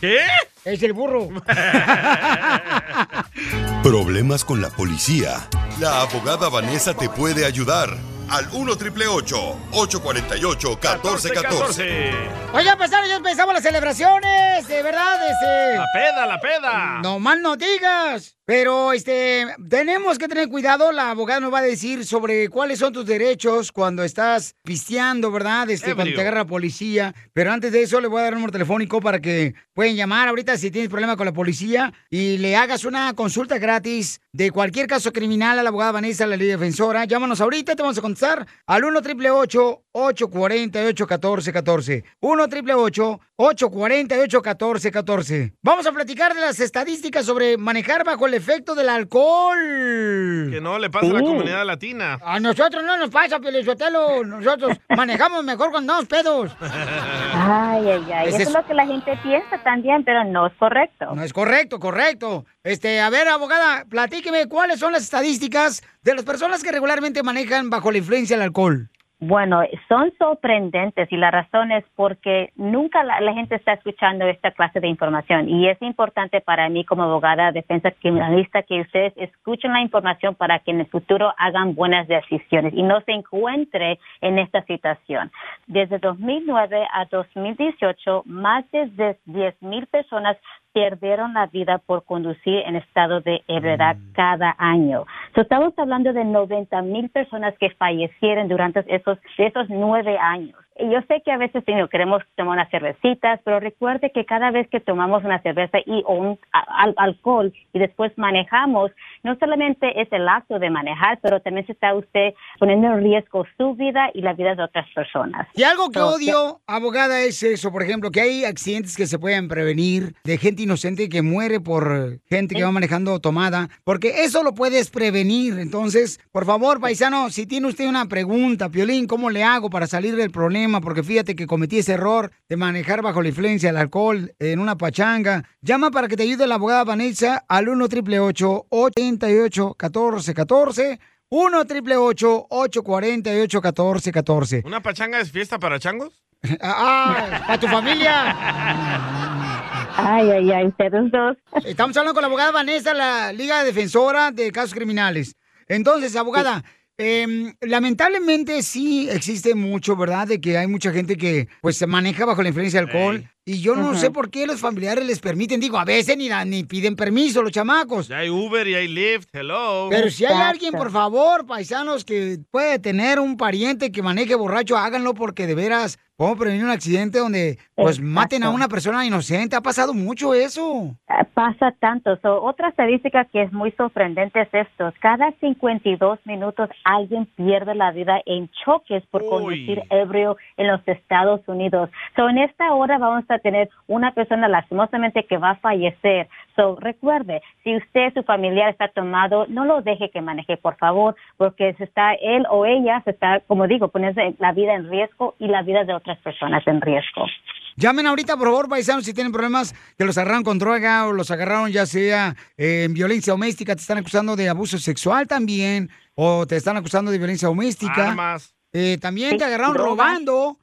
¿Qué? Es el burro. Problemas con la policía. La abogada Vanessa te puede ayudar. Al 1 triple 848 1414. Oigan, paisanos, ya empezamos las celebraciones, de verdad, este... La peda, la peda. No mal no digas. Pero este tenemos que tener cuidado, la abogada nos va a decir sobre cuáles son tus derechos cuando estás pisteando, ¿verdad? Este, cuando te agarra la policía. Pero antes de eso le voy a dar un número telefónico para que pueden llamar ahorita si tienes problema con la policía y le hagas una consulta gratis de cualquier caso criminal a la abogada Vanessa, la ley defensora. Llámanos ahorita, te vamos a contestar al 1 888 848 1414 1 888 848 1414 Vamos a platicar de las estadísticas sobre manejar bajo el efecto del alcohol. Que no le pasa a la comunidad latina. A nosotros no nos pasa, Pelizotelo. Nosotros manejamos mejor cuando andamos pedos. Ay, ay, ay. Eso es- es lo que la gente piensa también, pero no es correcto. No es correcto, correcto. Este, a ver, abogada, platíqueme cuáles son las estadísticas de las personas que regularmente manejan bajo la influencia del alcohol. Bueno, son sorprendentes y la razón es porque nunca la, la gente está escuchando esta clase de información y es importante para mí como abogada defensa criminalista que ustedes escuchen la información para que en el futuro hagan buenas decisiones y no se encuentre en esta situación. Desde 2009 a 2018, más de 10 mil personas perdieron la vida por conducir en estado de ebriedad cada año. So, estamos hablando de 90 mil personas que fallecieron durante esos, esos nueve años. Y yo sé que a veces know, queremos tomar unas cervecitas, pero recuerde que cada vez que tomamos una cerveza y o un a- al- alcohol y después manejamos, no solamente es el acto de manejar, pero también se está usted poniendo en riesgo su vida y la vida de otras personas. Y algo que odio, abogada, es eso, por ejemplo, que hay accidentes que se pueden prevenir de gente inocente que muere por gente que va manejando tomada, porque eso lo puedes prevenir. Entonces, por favor, paisano, si tiene usted una pregunta, Piolín, ¿cómo le hago para salir del problema? Porque fíjate que cometí ese error de manejar bajo la influencia del alcohol en una pachanga. Llama para que te ayude la abogada Vanessa al 1 888 88 14 14 1 888 848 1414 ¿Una pachanga es fiesta para changos? ¡Ah! ¡A tu familia! Ay, ay, ay, ustedes dos. Estamos hablando con la abogada Vanessa, la Liga Defensora de Casos Criminales. Entonces, abogada, em, lamentablemente sí existe mucho, ¿verdad? De que hay mucha gente que pues se maneja bajo la influencia del alcohol. Y yo no sé por qué los familiares les permiten, digo, a veces ni, da- ni piden permiso los chamacos. Ya hay Uber y hay Lyft, hello. Pero si hay alguien, por favor, paisanos, que puede tener un pariente que maneje borracho, háganlo porque de veras podemos prevenir un accidente donde pues maten a una persona inocente. Ha pasado mucho eso. Eh, Pasa tanto. So, otra estadística que es muy sorprendente es esto. Cada 52 minutos alguien pierde la vida en choques por conducir ebrio en los Estados Unidos. So, en esta hora vamos a tener una persona lastimosamente que va a fallecer. So, recuerde, si usted, su familiar está tomado, no lo deje que maneje, por favor, porque se está él o ella se está, como digo, poniendo la vida en riesgo y la vida de otras personas en riesgo. Llamen ahorita, por favor, paisanos, si tienen problemas que los agarraron con droga o los agarraron ya sea eh, en violencia doméstica, te están acusando de abuso sexual también, o te están acusando de violencia doméstica. Armas. Eh, también Sí, te agarraron drogas. robando